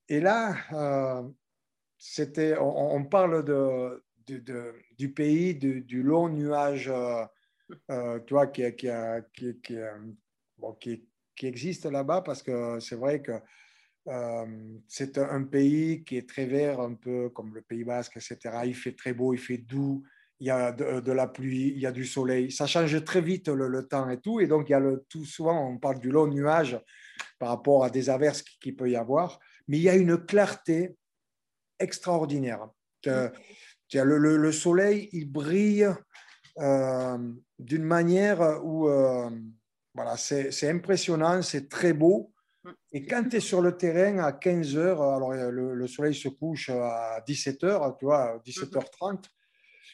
Et là, euh, c'était, on, on parle de, de- de- du pays, du, du long nuage, euh, tu vois, qui, qui, a- qui, qui, bon, qui- qui existe là-bas, parce que c'est vrai que c'est un pays qui est très vert, un peu comme le Pays Basque, etc. Il fait très beau, il fait doux, il y a de, de la pluie, il y a du soleil. Ça change très vite le, le temps et tout. Et donc, il y a le, tout souvent, on parle du long nuage par rapport à des averses qu'il qui peut y avoir. Mais il y a une clarté extraordinaire. Que- que le, le- le soleil, il brille euh, d'une manière où euh, voilà, c'est impressionnant, c'est très beau. Et quand tu es sur le terrain à 15 heures, alors euh, le, le soleil se couche à 17 heures, tu vois, 17h30,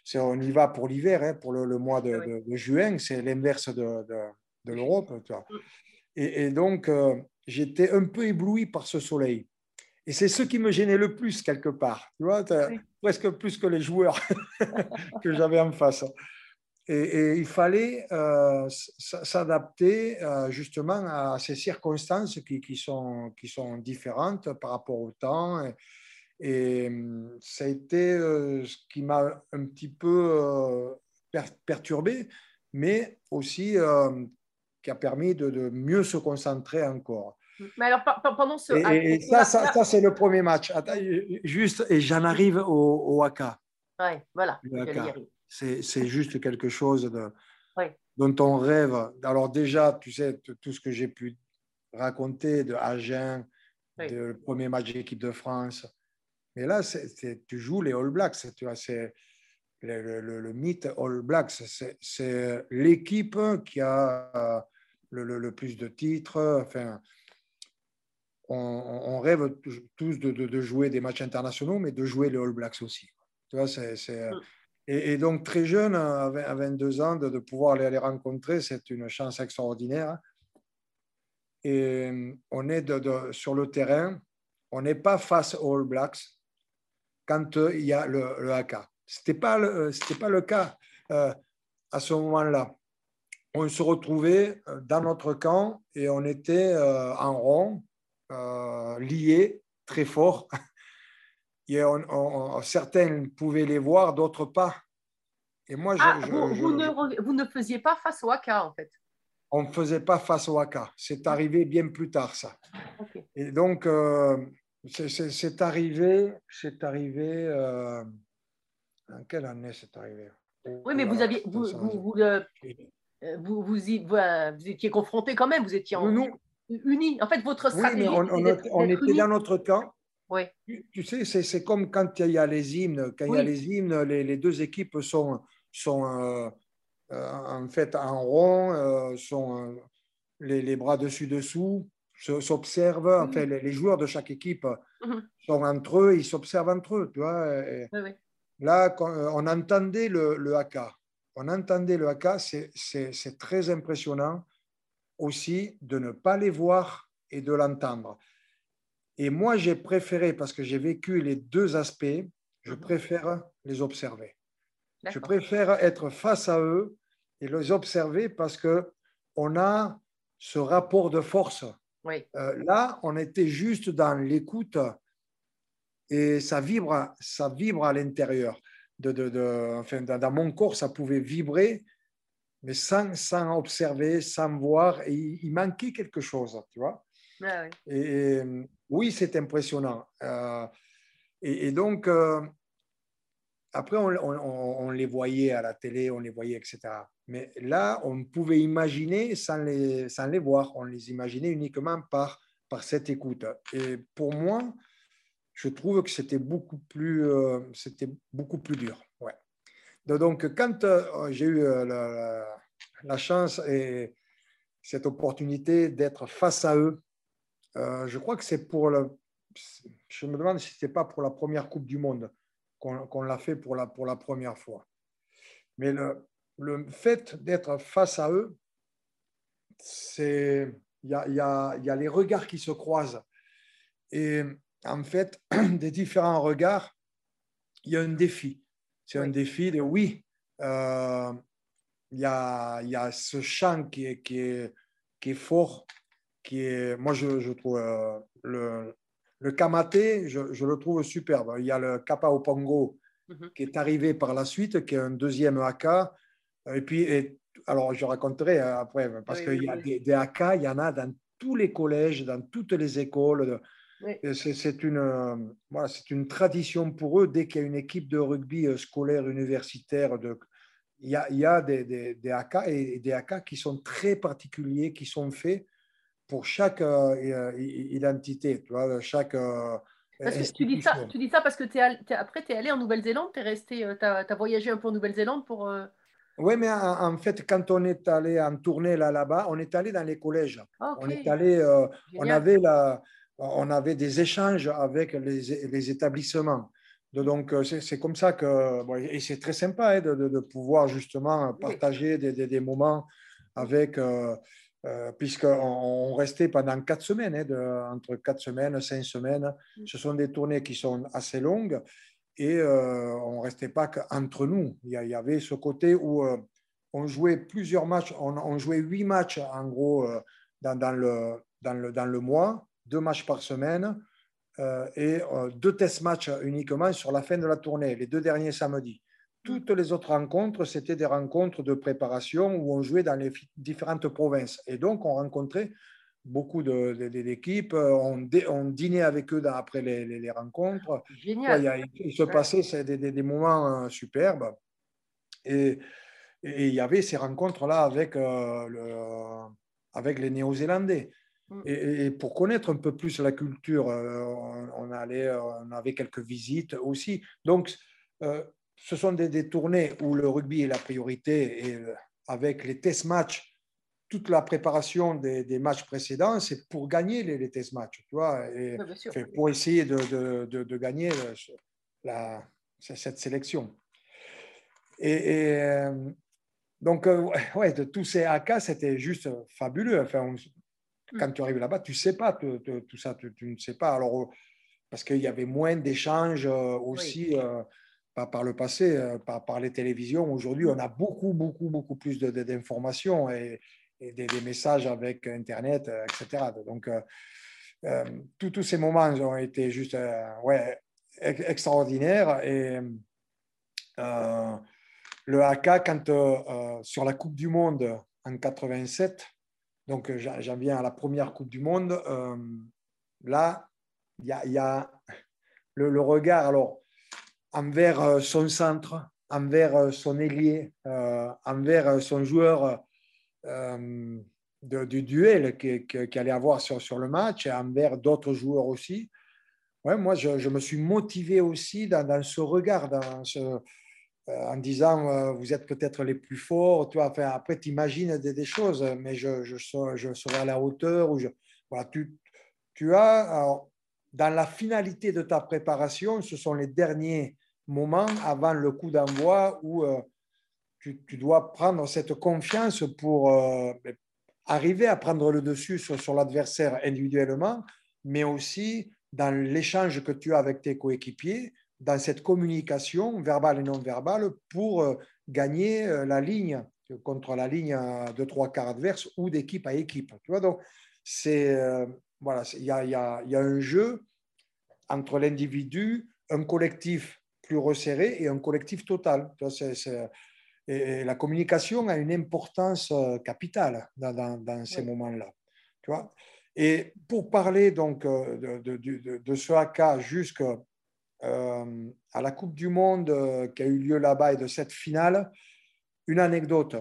c'est, on y va pour l'hiver, hein, pour le, le mois de, de- de juin, c'est l'inverse de, de- l'Europe. tu vois. Et, et donc, euh, j'étais un peu ébloui par ce soleil. Et c'est ce qui me gênait le plus, quelque part. Tu vois, presque plus que les joueurs *laughs* que j'avais en face. Et, et il fallait euh, s'adapter euh, justement à ces circonstances qui, qui sont, qui sont différentes par rapport au temps. Et, et, hum, ça a été euh, ce qui m'a un petit peu per- perturbé, mais aussi qui a permis de, de mieux se concentrer encore. Mais alors, pendant ce. Et, ça, ça, là- ça, c'est le premier match. Attends, juste, et j'en arrive au, au AK. Ouais, voilà. Le haka. C'est juste quelque chose de, dont on rêve. Alors déjà, tu sais, tout ce que j'ai pu raconter de Agen, Oui. de le premier match d'équipe de France. Mais là, c'est- c'est- tu joues les All Blacks. Tu vois, c'est le, le- le- mythe All Blacks. C'est- l'équipe qui a euh, le, le- plus de titres. Enfin, on, rêve tous de, de- de jouer des matchs internationaux, mais de jouer les All Blacks aussi. Tu vois, c'est, c'est- Mm. Et, donc, très jeune, à vingt- à 22 ans, de, pouvoir les, les rencontrer, c'est une chance extraordinaire. Et euh, on est sur le terrain, on n'est pas face aux All Blacks quand euh, il y a le, le haka. Ce n'était pas, le- cas euh, à ce moment-là. On se retrouvait dans notre camp et on était en rond, liés très fort. *laughs* Et on- on- certains pouvaient les voir, d'autres pas. Et moi, je- Ah, je- vous, je- vous ne, vous ne faisiez pas face au haka, en fait. on ne faisait pas face au haka. C'est arrivé bien plus tard, ça. Ok. Et donc, euh, c'est- arrivé, c'est arrivé. euh, en quelle année c'est arrivé? Oui, mais vous, aviez, vous, vous, vous, euh, vous, vous, y- vous, étiez confrontés quand même, vous étiez en, Nous, unis. En fait, votre Oui, stratégie, mais on, était- unis. dans notre camp. Oui. Tu, tu sais, c'est comme quand il y a les hymnes. Quand il y a les hymnes, les, les deux équipes sont, sont euh, euh, en fait en rond, euh, sont les, les bras dessus-dessous, se- s'observent. Enfin, les, les joueurs de chaque équipe Mhm. sont entre eux, ils s'observent entre eux. Tu vois, et- Oui, oui. Là, on entendait le, le haka. On entendait le haka, c'est- c'est c'est très impressionnant aussi de ne pas les voir et de l'entendre. Et moi, j'ai préféré, parce que j'ai vécu les deux aspects, je Mhm. préfère les observer. Je préfère être face à eux et les observer parce que on a ce rapport de force. Oui. Euh, là, on était juste dans l'écoute et ça vibre, ça vibre à l'intérieur. De, de, de- enfin, dans, dans mon corps, ça pouvait vibrer, mais sans, sans observer, sans voir. Et il, il manquait quelque chose, tu vois. Ah, oui. Et, oui, c'est impressionnant. Euh, et, donc, euh, après, on, les voyait à la télé, on les voyait, etc. Mais là, on pouvait imaginer sans les, voir. On les imaginait uniquement par, par cette écoute. Et pour moi, je trouve que c'était beaucoup plus, euh, c'était beaucoup plus dur. Ouais. Donc, quand j'ai eu la chance et cette opportunité d'être face à eux, euh, je crois que c'est pour le. Je me demande si ce n'était pas pour la première Coupe du Monde qu'on l'a fait pour la, pour la première fois. Mais le, le fait d'être face à eux, c'est. Il y a, y, a, y a les regards qui se croisent. Et en fait, *clears throat* des différents regards, il y a un défi. C'est un défi de oui, euh, il, y a, il y a ce chant qui est, qui est, qui est fort, qui est, moi je, je trouve euh, le, le kamaté, je, je le trouve superbe. Il y a le pongo Mhm. qui est arrivé par la suite, qui est un deuxième haka. Et puis, et- alors je raconterai euh, après, parce Oui, qu'il oui, y a oui. des, des haka, il y en a dans tous les collèges, dans toutes les écoles. C'est une, voilà, une tradition pour eux. Dès qu'il y a une équipe de rugby euh, scolaire, universitaire, de, il y a, il y a des, des, des haka et des haka qui sont très particuliers, qui sont faits pour chaque euh, euh, identité, tu vois, chaque euh, Parce que tu dis ça, tu dis ça parce que t'es- après, tu es allé en Nouvelle-Zélande, tu es resté, as, voyagé un peu en Nouvelle-Zélande pour. euh, Oui, mais en, en fait, quand on est allé en tournée là, là-bas, on est allé dans les collèges. Ah. On est allé, on, avait la, on avait des échanges avec les, les établissements. Donc, c'est comme ça que, bon, et c'est très sympa hein, de, de- de pouvoir justement partager des, des- des moments avec, euh, euh, puisqu'on on restait pendant quatre semaines, hein, de- entre quatre semaines, cinq semaines. Ce sont des tournées qui sont assez longues et euh, on ne restait pas qu'entre nous. Il y, avait ce côté où euh, on jouait plusieurs matchs, on, on jouait huit matchs en gros dans, dans le, dans, le, dans le mois, deux matchs par semaine et deux test matchs uniquement sur la fin de la tournée, les deux derniers samedis. Toutes les autres rencontres, c'était des rencontres de préparation où on jouait dans les différentes provinces. Et donc, on rencontrait beaucoup de- de- de- d'équipes. On, dé- on dînait avec eux dans- après les, les- les rencontres. Génial. Ouais, il, se passait des, des- des moments euh, superbes. Et, et il y avait ces rencontres-là avec, euh, le- avec les Néo-Zélandais. Mm. Et, et pour connaître un peu plus la culture, euh, on, on allait, on avait quelques visites aussi. Donc, euh, ce sont des, des tournées où le rugby est la priorité et euh, avec les test matchs, toute la préparation des, des matchs précédents, c'est pour gagner les, les test matchs, tu vois, et pour essayer de, de- de- de gagner euh, la- cette sélection. Et, et, euh, donc, *laughs* ouais, de tous ces AK, c'était juste fabuleux. Enfin, on- quand tu arrives là-bas, tu ne sais pas te- te- tout ça, tu, tu ne sais pas. Alors, parce qu'il y avait moins d'échanges aussi euh, par, par le passé, euh, par, les télévisions. Aujourd'hui, on a beaucoup, beaucoup, beaucoup plus d'informations et, des, messages avec Internet, euh, etc. Donc, euh, euh, tous- ces moments ont été juste ouais, ex- extraordinaires. Et le AK, quand sur la Coupe du Monde en 87, donc j'en viens à la première Coupe du Monde, là, il y a, y a le, le regard alors, envers euh, son centre, envers euh, son ailier, euh, envers son joueur du duel qui, qui- qui allait avoir sur, le match, et envers d'autres joueurs aussi. Ouais, moi, je, me suis motivé aussi dans, ce regard, en disant vous êtes peut-être les plus forts. Tu vois, enfin, après, tu imagines des, choses, mais je, serai, à la hauteur. Ou je, voilà, tu, as, dans la finalité de ta préparation, ce sont les derniers moments avant le coup d'envoi où euh, tu, dois prendre cette confiance pour euh, arriver à prendre le dessus sur, l'adversaire individuellement, mais aussi dans l'échange que tu as avec tes coéquipiers, dans cette communication verbale et non verbale pour euh, gagner la ligne contre la ligne de trois quarts adverse ou d'équipe à équipe. Tu vois, donc, c'est, voilà, il y a un jeu entre l'individu, un collectif plus resserré et un collectif total. Et la communication a une importance euh, capitale dans, dans- dans ces Oui. moments-là. Tu vois? Et pour parler donc euh, de, de, de- de ce AK jusqu'à euh, la Coupe du Monde qui a eu lieu là-bas et de cette finale, une anecdote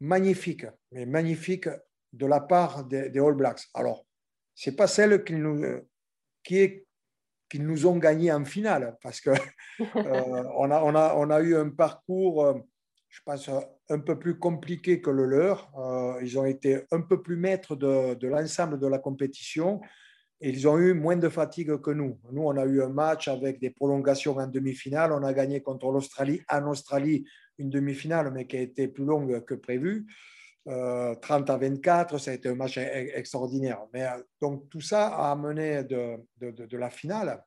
magnifique, mais magnifique de la part des, des All Blacks. Alors, c'est pas celle nous, qui est, qu'ils nous ont gagné en finale, parce que *laughs* euh, on, a, on, a, on a eu un parcours, euh, je pense, euh, un peu plus compliqué que le leur. Euh, ils ont été un peu plus maîtres de, de l'ensemble de la compétition et ils ont eu moins de fatigue que nous. Nous, on a eu un match avec des prolongations en demi-finale. On a gagné contre l'Australie en Australie une demi-finale, mais qui a été plus longue que prévu. Euh, 30 à 24, ça a été un match extraordinaire. Mais, euh, donc tout ça a amené de, la finale,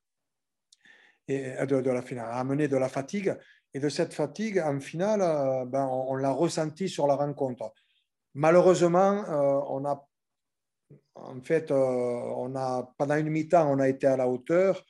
et euh, de, la finale, a amené de la fatigue. Et de cette fatigue, en finale, euh, ben, on, l'a ressenti sur la rencontre. Malheureusement, euh, on a, en fait, euh, on a, pendant une mi-temps, on a été à la hauteur.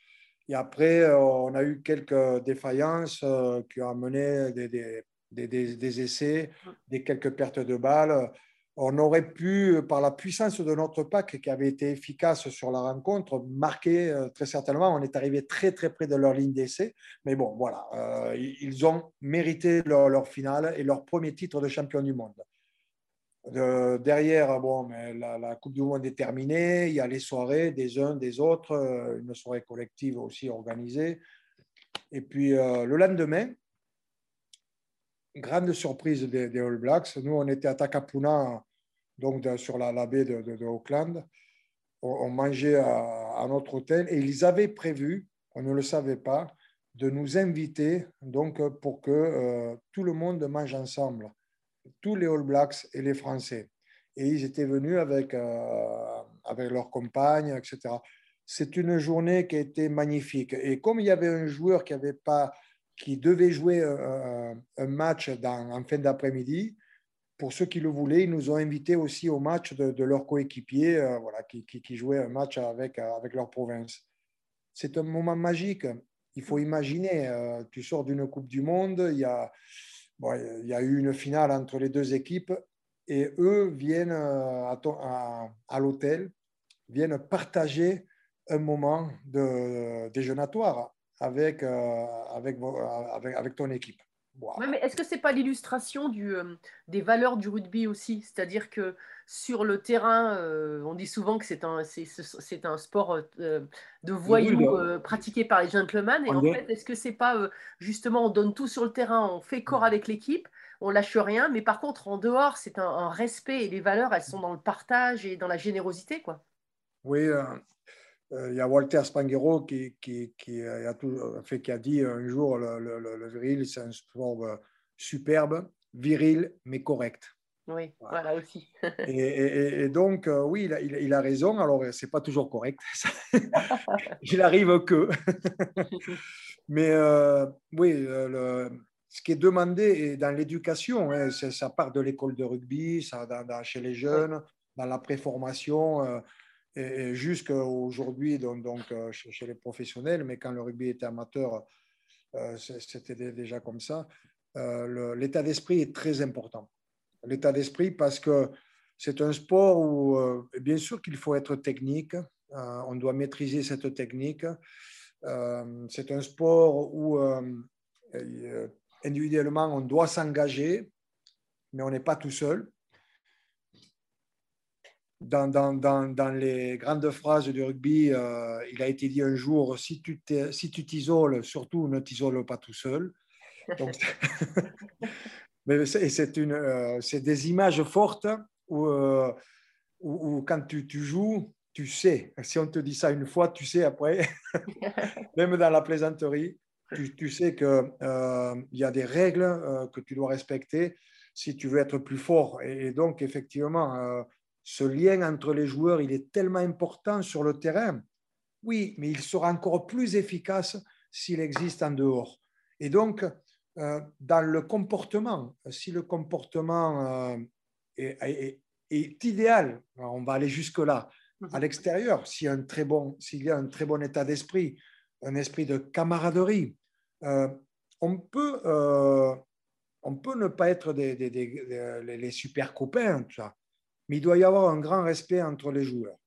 Et après, euh, on a eu quelques défaillances euh, qui ont amené des, des, des- des essais, des quelques pertes de balles. On aurait pu, par la puissance de notre pack qui avait été efficace sur la rencontre, marquer euh, très certainement. On est arrivé très très près de leur ligne d'essai. Mais bon, voilà, euh, ils ont mérité leur, leur finale et leur premier titre de champion du monde. De- derrière, bon, mais la, la Coupe du Monde est terminée. Il y a les soirées des uns, des autres, euh, une soirée collective aussi organisée. Et puis euh, le lendemain, grande surprise des, All Blacks. Nous, on était à Takapuna, donc sur la, baie de, Auckland. On, mangeait à, notre hôtel et ils avaient prévu, on ne le savait pas, de nous inviter donc pour que euh, tout le monde mange ensemble, tous les All Blacks et les Français. Et ils étaient venus avec, euh, avec leurs compagnes, etc. C'est une journée qui a été magnifique. Et comme il y avait un joueur qui avait pas qui devait jouer euh, un match en fin d'après-midi. Pour ceux qui le voulaient, ils nous ont invités aussi au match de, de leurs coéquipiers euh, voilà, qui, qui, jouaient un match avec, euh, avec leur province. C'est un moment magique. Il faut imaginer, euh, tu sors d'une Coupe du Monde, il y, a, il y a eu une finale entre les deux équipes et eux viennent à, à l'hôtel, viennent partager un moment de déjeunatoire avec, avec, avec, avec ton équipe. mais est-ce que ce n'est pas l'illustration du, des valeurs du rugby aussi? C'est-à-dire que sur le terrain, on dit souvent que c'est un, c'est, un sport de voyous pratiqué par les gentlemen. Et en fait, est-ce que c'est pas justement, on donne tout sur le terrain, on fait corps avec l'équipe, on lâche rien, mais par contre, en dehors, c'est un, respect et les valeurs, elles sont dans le partage et dans la générosité. quoi. Oui, euh, il y a Walter Spanghero qui, qui, qui, a tout, fait, qui a dit un jour le, le, viril, c'est un sport euh, superbe, viril, mais correct. Oui, voilà, aussi. *laughs* et, et, donc, euh, oui, il a, il, a raison. Alors, c'est pas toujours correct. *laughs* *laughs* il arrive que. mais oui, le, ce qui est demandé dans l'éducation, hein, ça part de l'école de rugby, ça, dans, chez les jeunes, dans la préformation et, jusqu'à aujourd'hui, donc, euh, chez, les professionnels, mais quand le rugby était amateur, euh, c'était déjà comme ça. Euh, l'état d'esprit est très important. L'état d'esprit parce que c'est un sport où, bien sûr qu'il faut être technique, on doit maîtriser cette technique. c'est un sport où individuellement on doit s'engager, mais on n'est pas tout seul dans, dans, dans, dans, les grandes phrases du rugby, euh, il a été dit un jour, si tu t'isoles, surtout ne t'isole pas tout seul. *laughs* Mais c'est euh, des images fortes où, euh, où, quand tu, joues, tu sais. Si on te dit ça une fois, tu sais après, *laughs* même dans la plaisanterie, tu, tu sais qu'il il y a des règles que tu dois respecter si tu veux être plus fort. Et donc, effectivement, ce lien entre les joueurs, il est tellement important sur le terrain. Oui, mais il sera encore plus efficace s'il existe en dehors. Et donc, euh, dans le comportement, si le comportement euh, est, idéal, on va aller jusque-là, à l'extérieur, s'il y, a un très bon, état d'esprit, un esprit de camaraderie, euh, on, peut, ne pas être les super copains, tout ça mais il doit y avoir un grand respect entre les joueurs.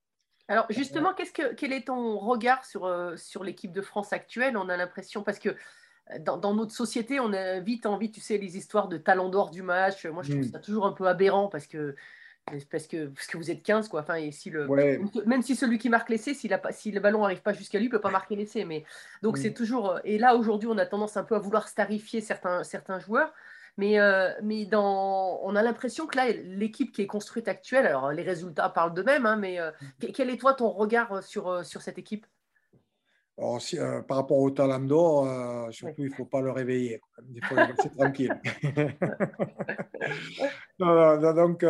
Alors justement, que, quel est ton regard sur, euh, sur l'équipe de France actuelle? On a l'impression, parce que euh, dans, notre société, on a vite envie, tu sais, les histoires de talent d'or du match. Moi, je trouve hmm. ça toujours un peu aberrant parce que, parce que, parce que vous êtes 15, quoi. Enfin, et si le, Même si celui qui marque l'essai, si, si le ballon n'arrive pas jusqu'à lui, il ne peut pas marquer l'essai. Mais, donc, hmm. c'est toujours. Euh, et là, aujourd'hui, on a tendance un peu à vouloir starifier certains, certains joueurs. Mais, euh, mais dans, on a l'impression que là, l'équipe qui est construite actuelle, alors les résultats parlent d'eux-mêmes, hein, mais euh, quel est toi ton regard sur, euh, sur cette équipe? Alors, si, par rapport au talent d'or, surtout, il ne faut pas le réveiller. Il faut le laisser tranquille. *laughs* donc,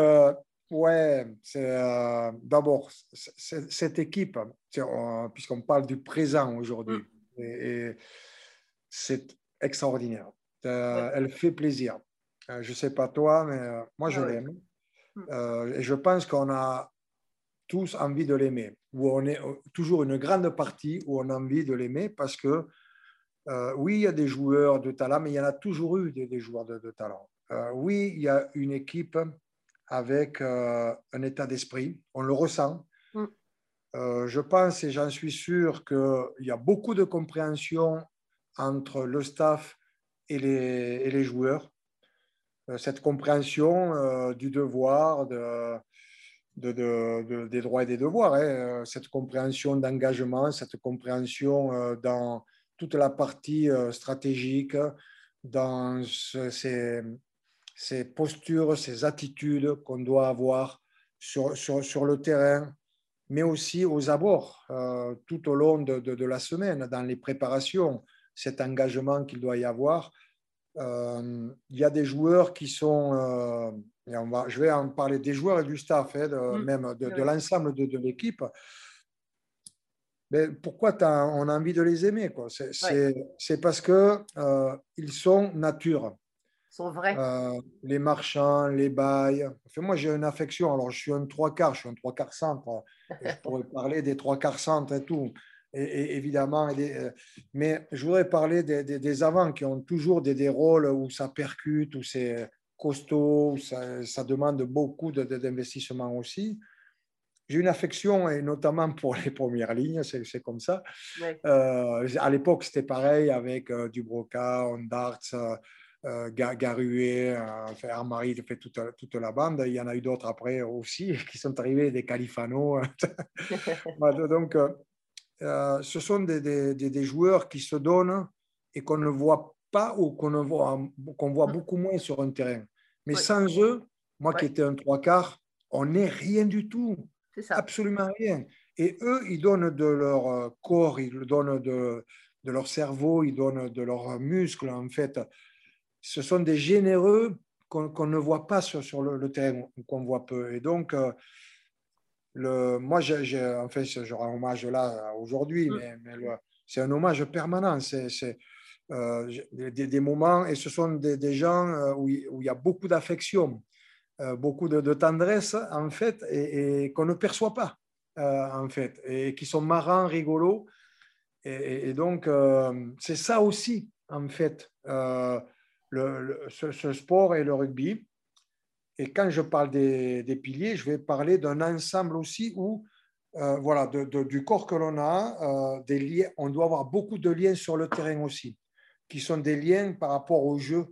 ouais, c'est d'abord, cette équipe, puisqu'on parle du présent aujourd'hui, mm. c'est extraordinaire. Euh, elle fait plaisir. Euh, je ne sais pas toi, mais euh, moi, je ah l'aime. Hmm. et je pense qu'on a tous envie de l'aimer, ou on est toujours une grande partie où on a envie de l'aimer parce que, oui, il y a des joueurs de talent, mais il y en a toujours eu des, joueurs de, talent. oui, il y a une équipe avec un état d'esprit, on le ressent. Hmm. je pense et j'en suis sûr qu'il y a beaucoup de compréhension entre le staff et les, joueurs. Euh, cette compréhension euh, du devoir, de, de, des droits et des devoirs, hein. euh, cette compréhension d'engagement, cette compréhension dans toute la partie stratégique, dans ces, postures, ces attitudes qu'on doit avoir sur, le terrain, mais aussi aux abords, tout au long de, la semaine, dans les préparations, cet engagement qu'il doit y avoir. Euh, il y a des joueurs qui sont, euh, on va, je vais en parler des joueurs et du staff, hein, mm. même de, l'ensemble de, l'équipe. Mais pourquoi on a envie de les aimer C'est parce qu'ils euh, sont nature. Ils sont vrais. les marchands, les bails. Enfin, moi, j'ai une affection. Alors, je suis un trois quarts, je suis un trois quarts centre. je pourrais parler des trois quarts centre et tout et, évidemment. Euh, mais je voudrais parler des, des, avants qui ont toujours des, des, rôles où ça percute, où c'est costaud, ça, ça demande beaucoup de- de- d'investissement aussi. J'ai une affection, et notamment pour les premières lignes, c'est comme ça. Ouais. Euh, à l'époque, c'était pareil avec euh, Dubroca, Ondarts, euh, euh, Ga- Garué, euh, Armari, fait toute, toute la bande. Il y en a eu d'autres après aussi *laughs* qui sont arrivés, des Califano. *laughs* Voilà, Donc, euh, ce sont des, des- joueurs qui se donnent et qu'on ne voit pas ou qu'on voit, qu'on voit beaucoup moins sur un terrain. Mais Oui. sans eux, moi qui étais un trois quarts, on n'est rien du tout. C'est ça. Absolument rien. Et eux, ils donnent de leur euh, corps, ils donnent de, de leur cerveau, ils donnent de leurs muscles, en fait. Ce sont des généreux qu'on qu'on ne voit pas sur, sur le, le terrain, qu'on voit peu. Et donc, euh, le, moi, j'ai, j'ai- en fait, je rends hommage là aujourd'hui, Mm. mais, c'est un hommage permanent. C'est, euh, des, des moments, et ce sont des, des gens euh, où, il- où il y a beaucoup d'affection, euh, beaucoup de, de tendresse, en fait, et, et qu'on ne perçoit pas, euh, en fait, et qui sont marrants, rigolos. Et, donc, euh, c'est ça aussi, en fait, euh, le, le- ce, ce sport et le rugby. Et quand je parle des, piliers, je vais parler d'un ensemble aussi où, euh, voilà, de- du corps que l'on a, euh, on doit avoir beaucoup de liens sur le terrain aussi, qui sont des liens par rapport au jeu.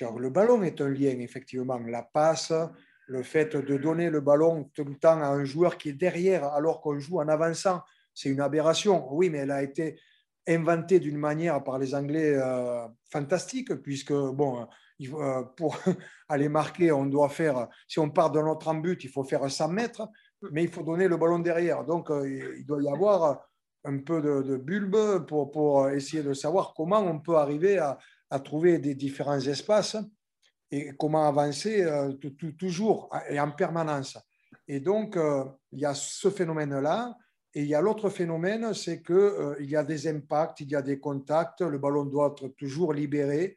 Le ballon est un lien, effectivement. La passe, le fait de donner le ballon tout le temps à un joueur qui est derrière alors qu'on joue en avançant, c'est une aberration. Oui, mais elle a été inventée d'une manière par les Anglais euh, fantastique, puisque, bon, pour *laughs* aller marquer, on doit faire, si on part de notre but, il faut faire 100 mètres, mais il faut donner le ballon derrière. Donc, euh, il doit y avoir un peu de, bulbe pour, essayer de savoir comment on peut arriver à, trouver des différents espaces et comment avancer euh, toujours et en permanence. Et donc, euh, il y a ce phénomène-là. Et il y a l'autre phénomène, c'est qu'il euh, il y a des impacts, il y a des contacts, le ballon doit être toujours libéré, euh,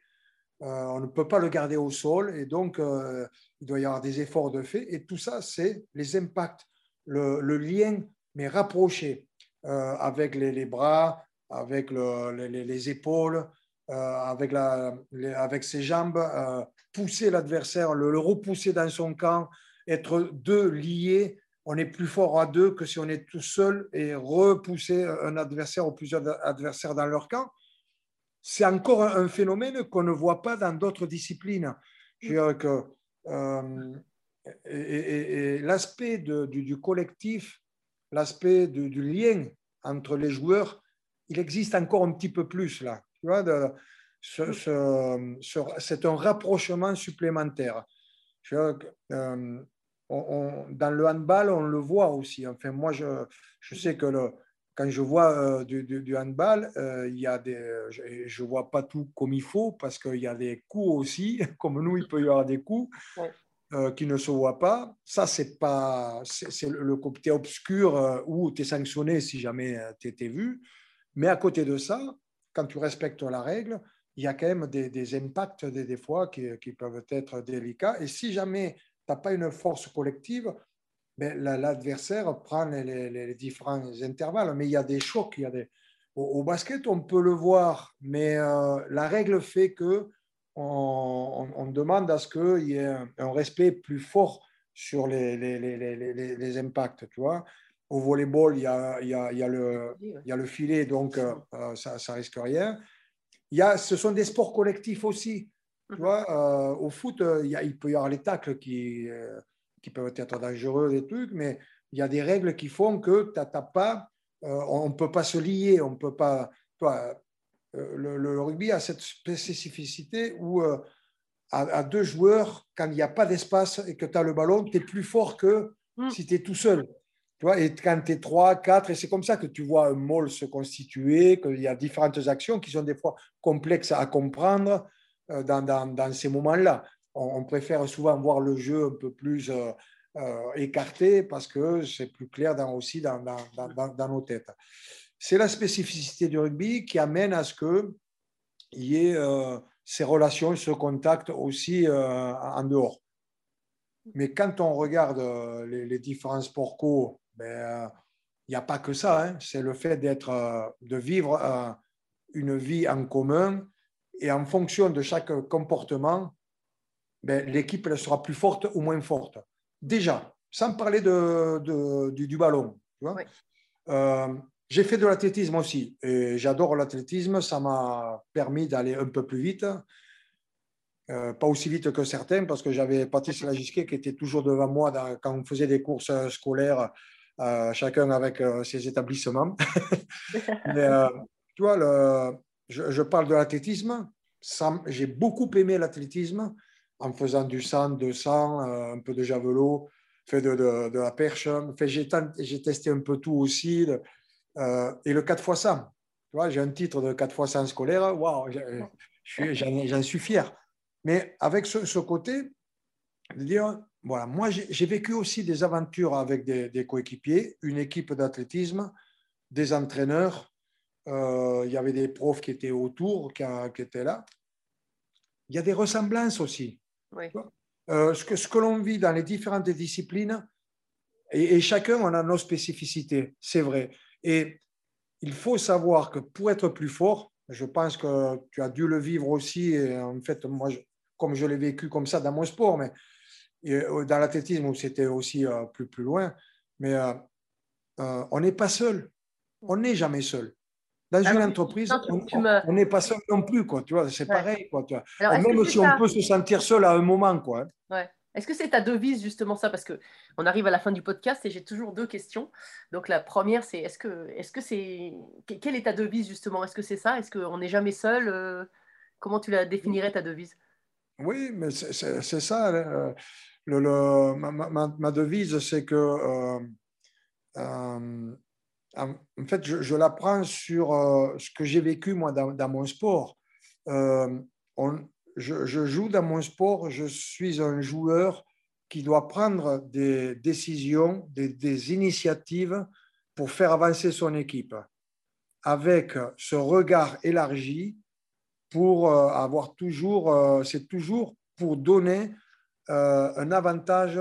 on ne peut pas le garder au sol, et donc euh, il doit y avoir des efforts de fait. Et tout ça, c'est les impacts, le, lien, mais rapproché, euh, avec les, bras, avec le- les, les- les épaules, euh, avec, la, avec ses jambes, euh, pousser l'adversaire, le, le repousser dans son camp, être deux liés. On est plus fort à deux que si on est tout seul et repousser un adversaire ou plusieurs adversaires dans leur camp. C'est encore un phénomène qu'on ne voit pas dans d'autres disciplines. Je veux dire que euh, et, et- et l'aspect du, du collectif, l'aspect du, du lien entre les joueurs, il existe encore un petit peu plus là. Tu vois, de- ce- ce- ce- c'est un rapprochement supplémentaire. Je veux dire que, euh, on- on- dans le handball, on le voit aussi. Enfin, moi, je, je sais que le, quand je vois euh, du, du- du handball, euh, il y a des, je ne vois pas tout comme il faut parce qu'il y a des coups aussi. *laughs* Comme nous, il peut y avoir des coups Ouais. euh, qui ne se voient pas. Ça, c'est pas, c'est le le côté obscur euh, où tu es sanctionné si jamais tu étais vu. Mais à côté de ça, quand tu respectes la règle, il y a quand même des, des impacts des, des fois qui, qui peuvent être délicats. Et si jamais tu n'as pas une force collective, l'adversaire prend les, différents intervalles. Mais il y a des chocs. Il y a des... Au, au basket, on peut le voir, mais euh, la règle fait que on, on- on demande à ce qu'il y ait un, un respect plus fort sur les, les, les, les, les- les impacts. Tu vois Au volleyball, il y a, il y a, il y a le, il y a le filet, donc euh, euh, ça ne risque rien. Il y a, ce sont des sports collectifs aussi. Tu vois, euh, au foot, il, y a- il peut y avoir les tacles qui, euh, qui peuvent être dangereux, des trucs, mais il y a des règles qui font que tu n'as pas, euh, on ne peut pas se lier, on peut pas. Euh, le, le rugby a cette spécificité où euh, à, à deux joueurs, quand il n'y a pas d'espace et que tu as le ballon, tu es plus fort que Mm. si tu es tout seul. Tu vois, et quand tu es 3, 4, et c'est comme ça que tu vois un môle se constituer, qu'il y a différentes actions qui sont des fois complexes à comprendre dans, dans, dans ces moments-là. On, préfère souvent voir le jeu un peu plus euh, euh, écarté parce que c'est plus clair aussi dans, nos têtes. C'est la spécificité du rugby qui amène à ce qu'il y ait euh, ces relations, ce contact aussi en dehors. Mais quand on regarde les, les différents sports co, ben, il n'y a pas que ça. hein. C'est le fait d'être, de vivre une vie en commun et en fonction de chaque comportement, ben, l'équipe elle sera plus forte ou moins forte. Déjà, sans parler de, de- du, du ballon. tu vois. Oui. Euh, j'ai fait de l'athlétisme aussi et j'adore l'athlétisme. Ça m'a permis d'aller un peu plus vite. Euh, pas aussi vite que certains parce que j'avais Patrice Lagisquet qui était toujours devant moi dans- quand on faisait des courses euh, scolaires, euh, chacun avec ses établissements. *laughs* Mais tu vois, le- je, je parle de l'athlétisme. J'ai beaucoup aimé l'athlétisme en faisant du 100, 200, euh, un peu de javelot, fait de, de, la perche. J'ai, testé un peu tout aussi. euh, et le 4 x 100. Tu vois, j'ai un titre de 4 x 100 scolaire. Waouh, j'en, suis fier. Mais avec ce, côté, voilà, moi j'ai, vécu aussi des aventures avec des, coéquipiers, une équipe d'athlétisme, des entraîneurs. Euh, il y avait des profs qui étaient autour, qui étaient là. Il y a des ressemblances aussi. Euh, ce que, ce que l'on vit dans les différentes disciplines, et, chacun on a nos spécificités, c'est vrai. Et il faut savoir que pour être plus fort, je pense que tu as dû le vivre aussi, en fait, moi, comme je l'ai vécu comme ça dans mon sport, mais euh, dans l'athlétisme où c'était aussi euh, plus, plus loin, mais on n'est pas seul. On n'est jamais seul. Dans Ah une entreprise, on- n'est pas seul non plus, quoi. Tu vois, c'est Ouais. pareil, quoi. tu vois. Alors, Même si on peut se sentir seul à un moment, quoi. hein. Ouais. Est-ce que c'est ta devise justement ça? Parce que on arrive à la fin du podcast et j'ai toujours deux questions. Donc la première, c'est est-ce que est-ce que c'est que- quelle est ta devise justement? Est-ce que c'est ça? Est-ce qu'on n'est jamais seul Euh, Comment tu la définirais ta devise? Oui, mais c'est- ça. euh, le- le- ma, ma- ma devise, c'est que, euh, euh, en, fait, je, je la prends sur euh, ce que j'ai vécu moi dans, mon sport. Euh, je, joue dans mon sport, je suis un joueur qui doit prendre des décisions, des, initiatives pour faire avancer son équipe, avec ce regard élargi pour euh, avoir toujours, c'est toujours pour donner un avantage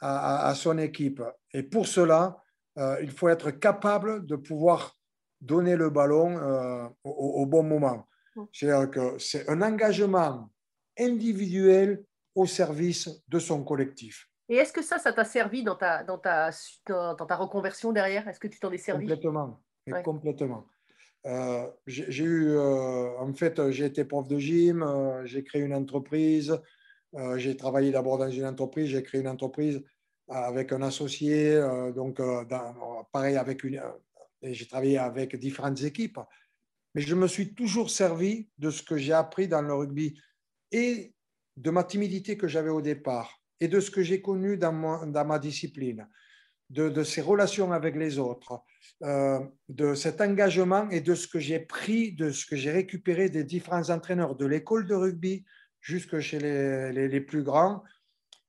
à son équipe. Et pour cela, euh, il faut être capable de pouvoir donner le ballon euh, au, au bon moment. C'est-à-dire que c'est un engagement individuel au service de son collectif. Et est-ce que ça, ça t'a servi dans ta dans ta dans, ta reconversion derrière? Est-ce que tu t'en es servi? Complètement. Ouais. Complètement. Euh, j'ai eu, euh, en fait, j'ai été prof de gym, euh, j'ai créé une entreprise, j'ai travaillé d'abord dans une entreprise, j'ai créé une entreprise avec un associé, euh, donc euh, pareil avec une, euh, j'ai travaillé avec différentes équipes. Mais je me suis toujours servi de ce que j'ai appris dans le rugby et de ma timidité que j'avais au départ et de ce que j'ai connu dans, mon- dans ma discipline, de, de ces relations avec les autres, de cet engagement et de ce que j'ai pris, de ce que j'ai récupéré des différents entraîneurs de l'école de rugby jusque chez les- les plus grands.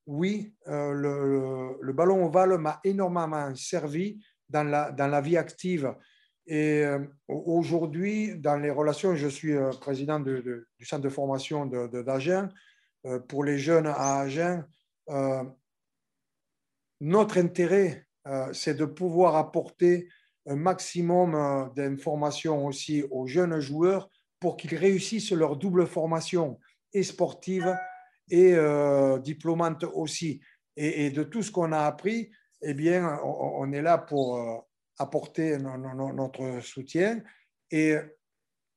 Oui, euh, le, ballon ovale m'a énormément servi dans la, dans la vie active. Et euh, aujourd'hui, dans les relations, je suis euh, président de- de- du centre de formation d'Agen. Pour les jeunes à Agen, notre intérêt, c'est de pouvoir apporter un maximum d'informations aussi aux jeunes joueurs pour qu'ils réussissent leur double formation, et sportive et euh, diplômante aussi. Et, de tout ce qu'on a appris, eh bien, on, est là pour euh, apporter no- no- no- notre soutien. Et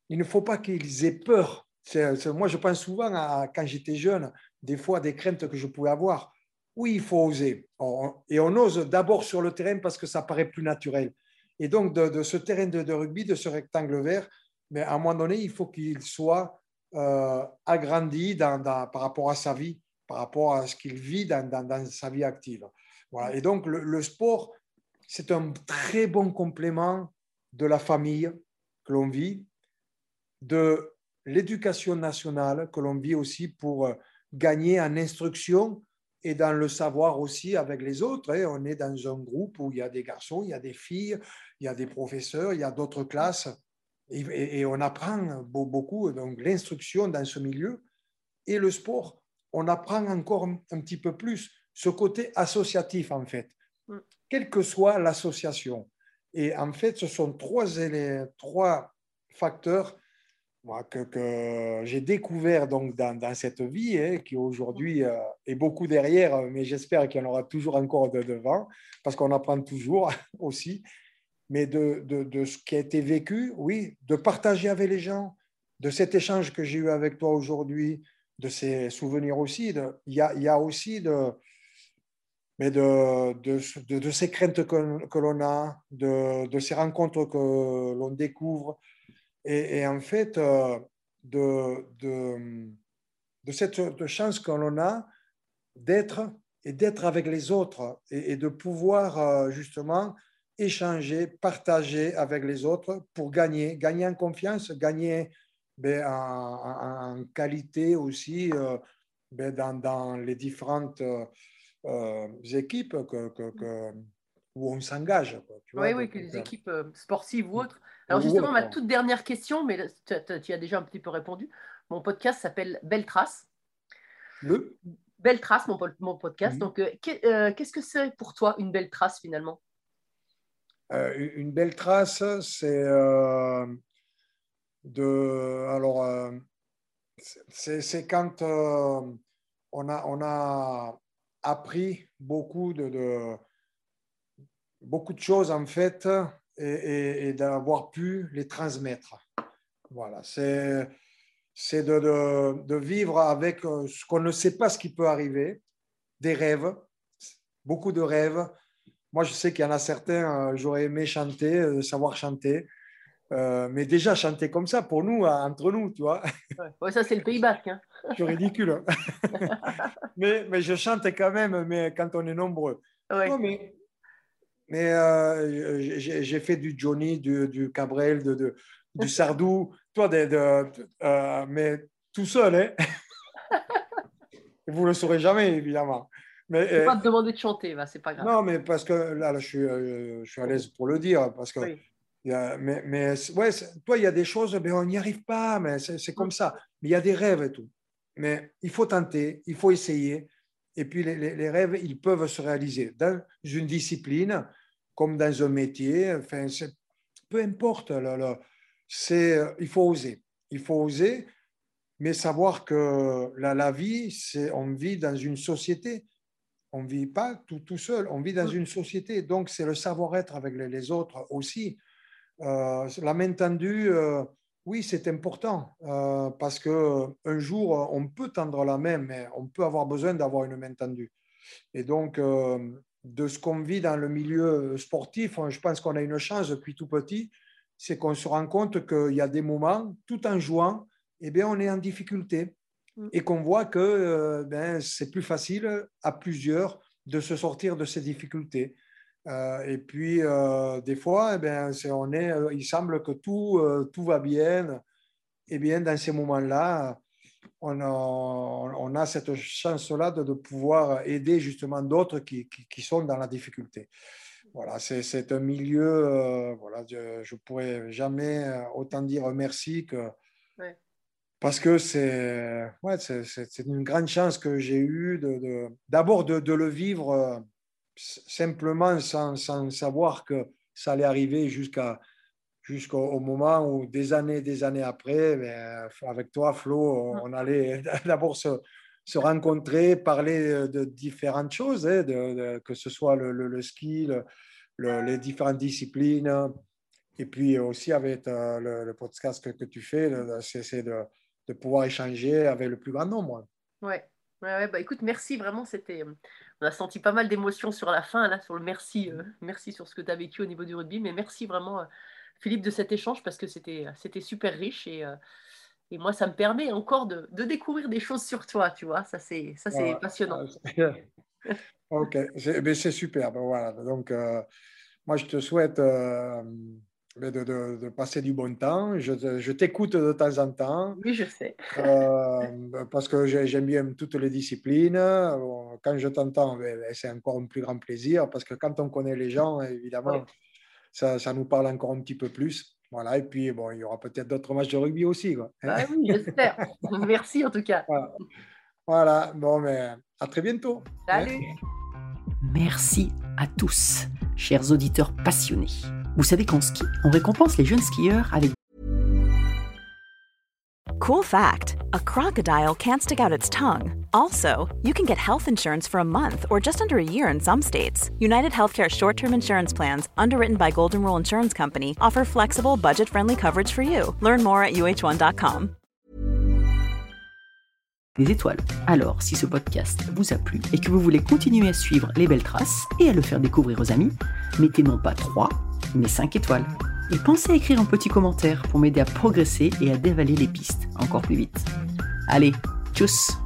il ne faut pas qu'ils aient peur. Moi, je pense souvent à quand j'étais jeune, des fois des craintes que je pouvais avoir. Oui, il faut oser. On- et on ose d'abord sur le terrain parce que ça paraît plus naturel. Et donc, de, de ce terrain de, de rugby, de ce rectangle vert, mais à un moment donné, il faut qu'il soit euh, agrandi dans- par rapport à sa vie, par rapport à ce qu'il vit dans, sa vie active. Voilà. Et donc, le, le sport, c'est un très bon complément de la famille que l'on vit, de l'éducation nationale que l'on vit aussi pour euh, gagner en instruction et dans le savoir aussi avec les autres. hein. On est dans un groupe où il y a des garçons, il y a des filles, il y a des professeurs, il y a d'autres classes. Et, et- et on apprend beau- beaucoup, donc l'instruction dans ce milieu. Et le sport, on apprend encore un, un petit peu plus ce côté associatif, en fait, Mm. quelle que soit l'association. Et en fait, ce sont trois, trois facteurs moi, que, que j'ai découvert donc dans, dans cette vie, hein, qui aujourd'hui euh, est beaucoup derrière, mais j'espère qu'il y en aura toujours encore de devant, parce qu'on apprend toujours *laughs* aussi. Mais de, de, de, ce qui a été vécu, oui, de partager avec les gens, de cet échange que j'ai eu avec toi aujourd'hui, de ces souvenirs aussi. Il, y a, aussi de, mais de, de, de, ces craintes que, que l'on a, de, ces rencontres que l'on découvre, et, en fait, euh, de, de, cette chance que l'on a d'être et d'être avec les autres et, et, de pouvoir euh, justement échanger, partager avec les autres pour gagner, gagner en confiance, gagner ben, en, en, qualité aussi euh, ben, dans, dans, les différentes euh, équipes que, que, que, où on s'engage. Oui, oui, que les équipes euh, sportives ou autres. Alors justement, ma toute dernière question, mais tu, tu as déjà un petit peu répondu. Mon podcast s'appelle Belle Trace. Le? Belle Trace, mon, mon podcast. Mmh. Donc, euh, qu'est-ce que c'est pour toi une belle trace finalement? euh, Une belle trace, c'est euh, de. Alors, euh, c'est quand on, a, on a appris beaucoup de, beaucoup de choses en fait et, d'avoir pu les transmettre. Voilà, c'est c'est de, de, de, vivre avec euh, ce qu'on ne sait pas ce qui peut arriver, des rêves, beaucoup de rêves. Moi, je sais qu'il y en a certains, euh, j'aurais aimé chanter, euh, savoir chanter, euh, mais déjà chanter comme ça, pour nous, entre nous, tu vois. Ouais, ça, c'est le Pays Basque. Hein. *laughs* C'est ridicule. *laughs* mais, mais je chante quand même, mais quand on est nombreux. Ouais. Non, mais mais euh, j'ai fait du Johnny, du, du Cabrel, de, de, du *laughs* Sardou, toi, de, de euh, mais tout seul. Hein Vous ne le saurez jamais, évidemment. Mais, je pas te demander de chanter, c'est pas grave. Non, mais parce que là, là je, suis, euh, je suis à l'aise pour le dire. Parce que, oui. y a, mais, mais ouais, toi, il y a des choses, mais on n'y arrive pas, mais c'est comme ça. Mais il y a des rêves et tout. Mais il faut tenter, il faut essayer. Et puis, les, les, les rêves, ils peuvent se réaliser dans une discipline comme dans un métier. Enfin, peu importe, là, là, il faut oser. Il faut oser, mais savoir que la, la vie, c'est on vit dans une société. On ne vit pas tout, tout seul, on vit dans une société. Donc, c'est le savoir-être avec les, autres aussi. Euh, la main tendue, euh, oui, c'est important euh, parce qu'un jour, on peut tendre la main, mais on peut avoir besoin d'avoir une main tendue. Et donc, de ce qu'on vit dans le milieu sportif, je pense qu'on a une chance depuis tout petit, c'est qu'on se rend compte qu'il y a des moments, tout en jouant, eh bien, on est en difficulté et qu'on voit que euh, ben, c'est plus facile à plusieurs de se sortir de ces difficultés. Euh, et puis, euh, des fois, eh bien, est, on est, il semble que tout, tout va bien. Et bien, dans ces moments-là, on a, on a, cette chance-là de, de, pouvoir aider justement d'autres qui, qui, qui, sont dans la difficulté. Voilà, c'est un milieu, voilà, je ne pourrais jamais autant dire merci que. Ouais. Parce que c'est ouais, une grande chance que j'ai eue d'abord de, de, de, le vivre euh, simplement sans, sans, savoir que ça allait arriver jusqu'à jusqu'au moment où des années des années après, ben, avec toi, Flo, on allait *laughs* d'abord se, se, rencontrer, parler de différentes choses, hein, que ce soit le, le, le ski, le, les différentes disciplines, et puis aussi avec euh, le, podcast que, que, tu fais, c'est de, de, pouvoir échanger avec le plus grand nombre. Ouais. Ouais, ouais, bah écoute, merci vraiment. C'était, on a senti pas mal d'émotions sur la fin, là, sur le merci, euh, merci sur ce que tu as vécu au niveau du rugby, mais merci vraiment. Euh, Philippe, de cet échange parce que c'était super riche et, euh, et, moi, ça me permet encore de, de, découvrir des choses sur toi, tu vois. Ça, c'est ouais, passionnant. *laughs* ok, c'est super. Voilà. Donc, euh, moi, je te souhaite euh, de, de, de, passer du bon temps. Je, je t'écoute de temps en temps. Oui, je sais. euh, parce que j'aime bien toutes les disciplines. Quand je t'entends, ben, c'est encore un plus grand plaisir parce que quand on connaît les gens, évidemment. Ouais ça, ça, nous parle encore un petit peu plus. Voilà, et puis bon, il y aura peut-être d'autres matchs de rugby aussi. Quoi. Ah oui, j'espère. *laughs* Merci en tout cas. Voilà. voilà. bon, mais à très bientôt. Salut. Merci à tous, chers auditeurs passionnés. Vous savez qu'en ski, on récompense les jeunes skieurs avec Cool fact a crocodile can't stick out its tongue. Also, you can get health insurance for a month or just under a year in some states. United Healthcare short term insurance plans, underwritten by Golden Rule Insurance Company, offer flexible, budget friendly coverage for you. Learn more at uh1.com. Des étoiles. Alors, si ce podcast vous a plu et que vous voulez continuer à suivre les belles traces et à le faire découvrir aux amis, mettez non pas 3, mais 5 étoiles. Et pensez à écrire un petit commentaire pour m'aider à progresser et à dévaler les pistes encore plus vite. Allez, tchuss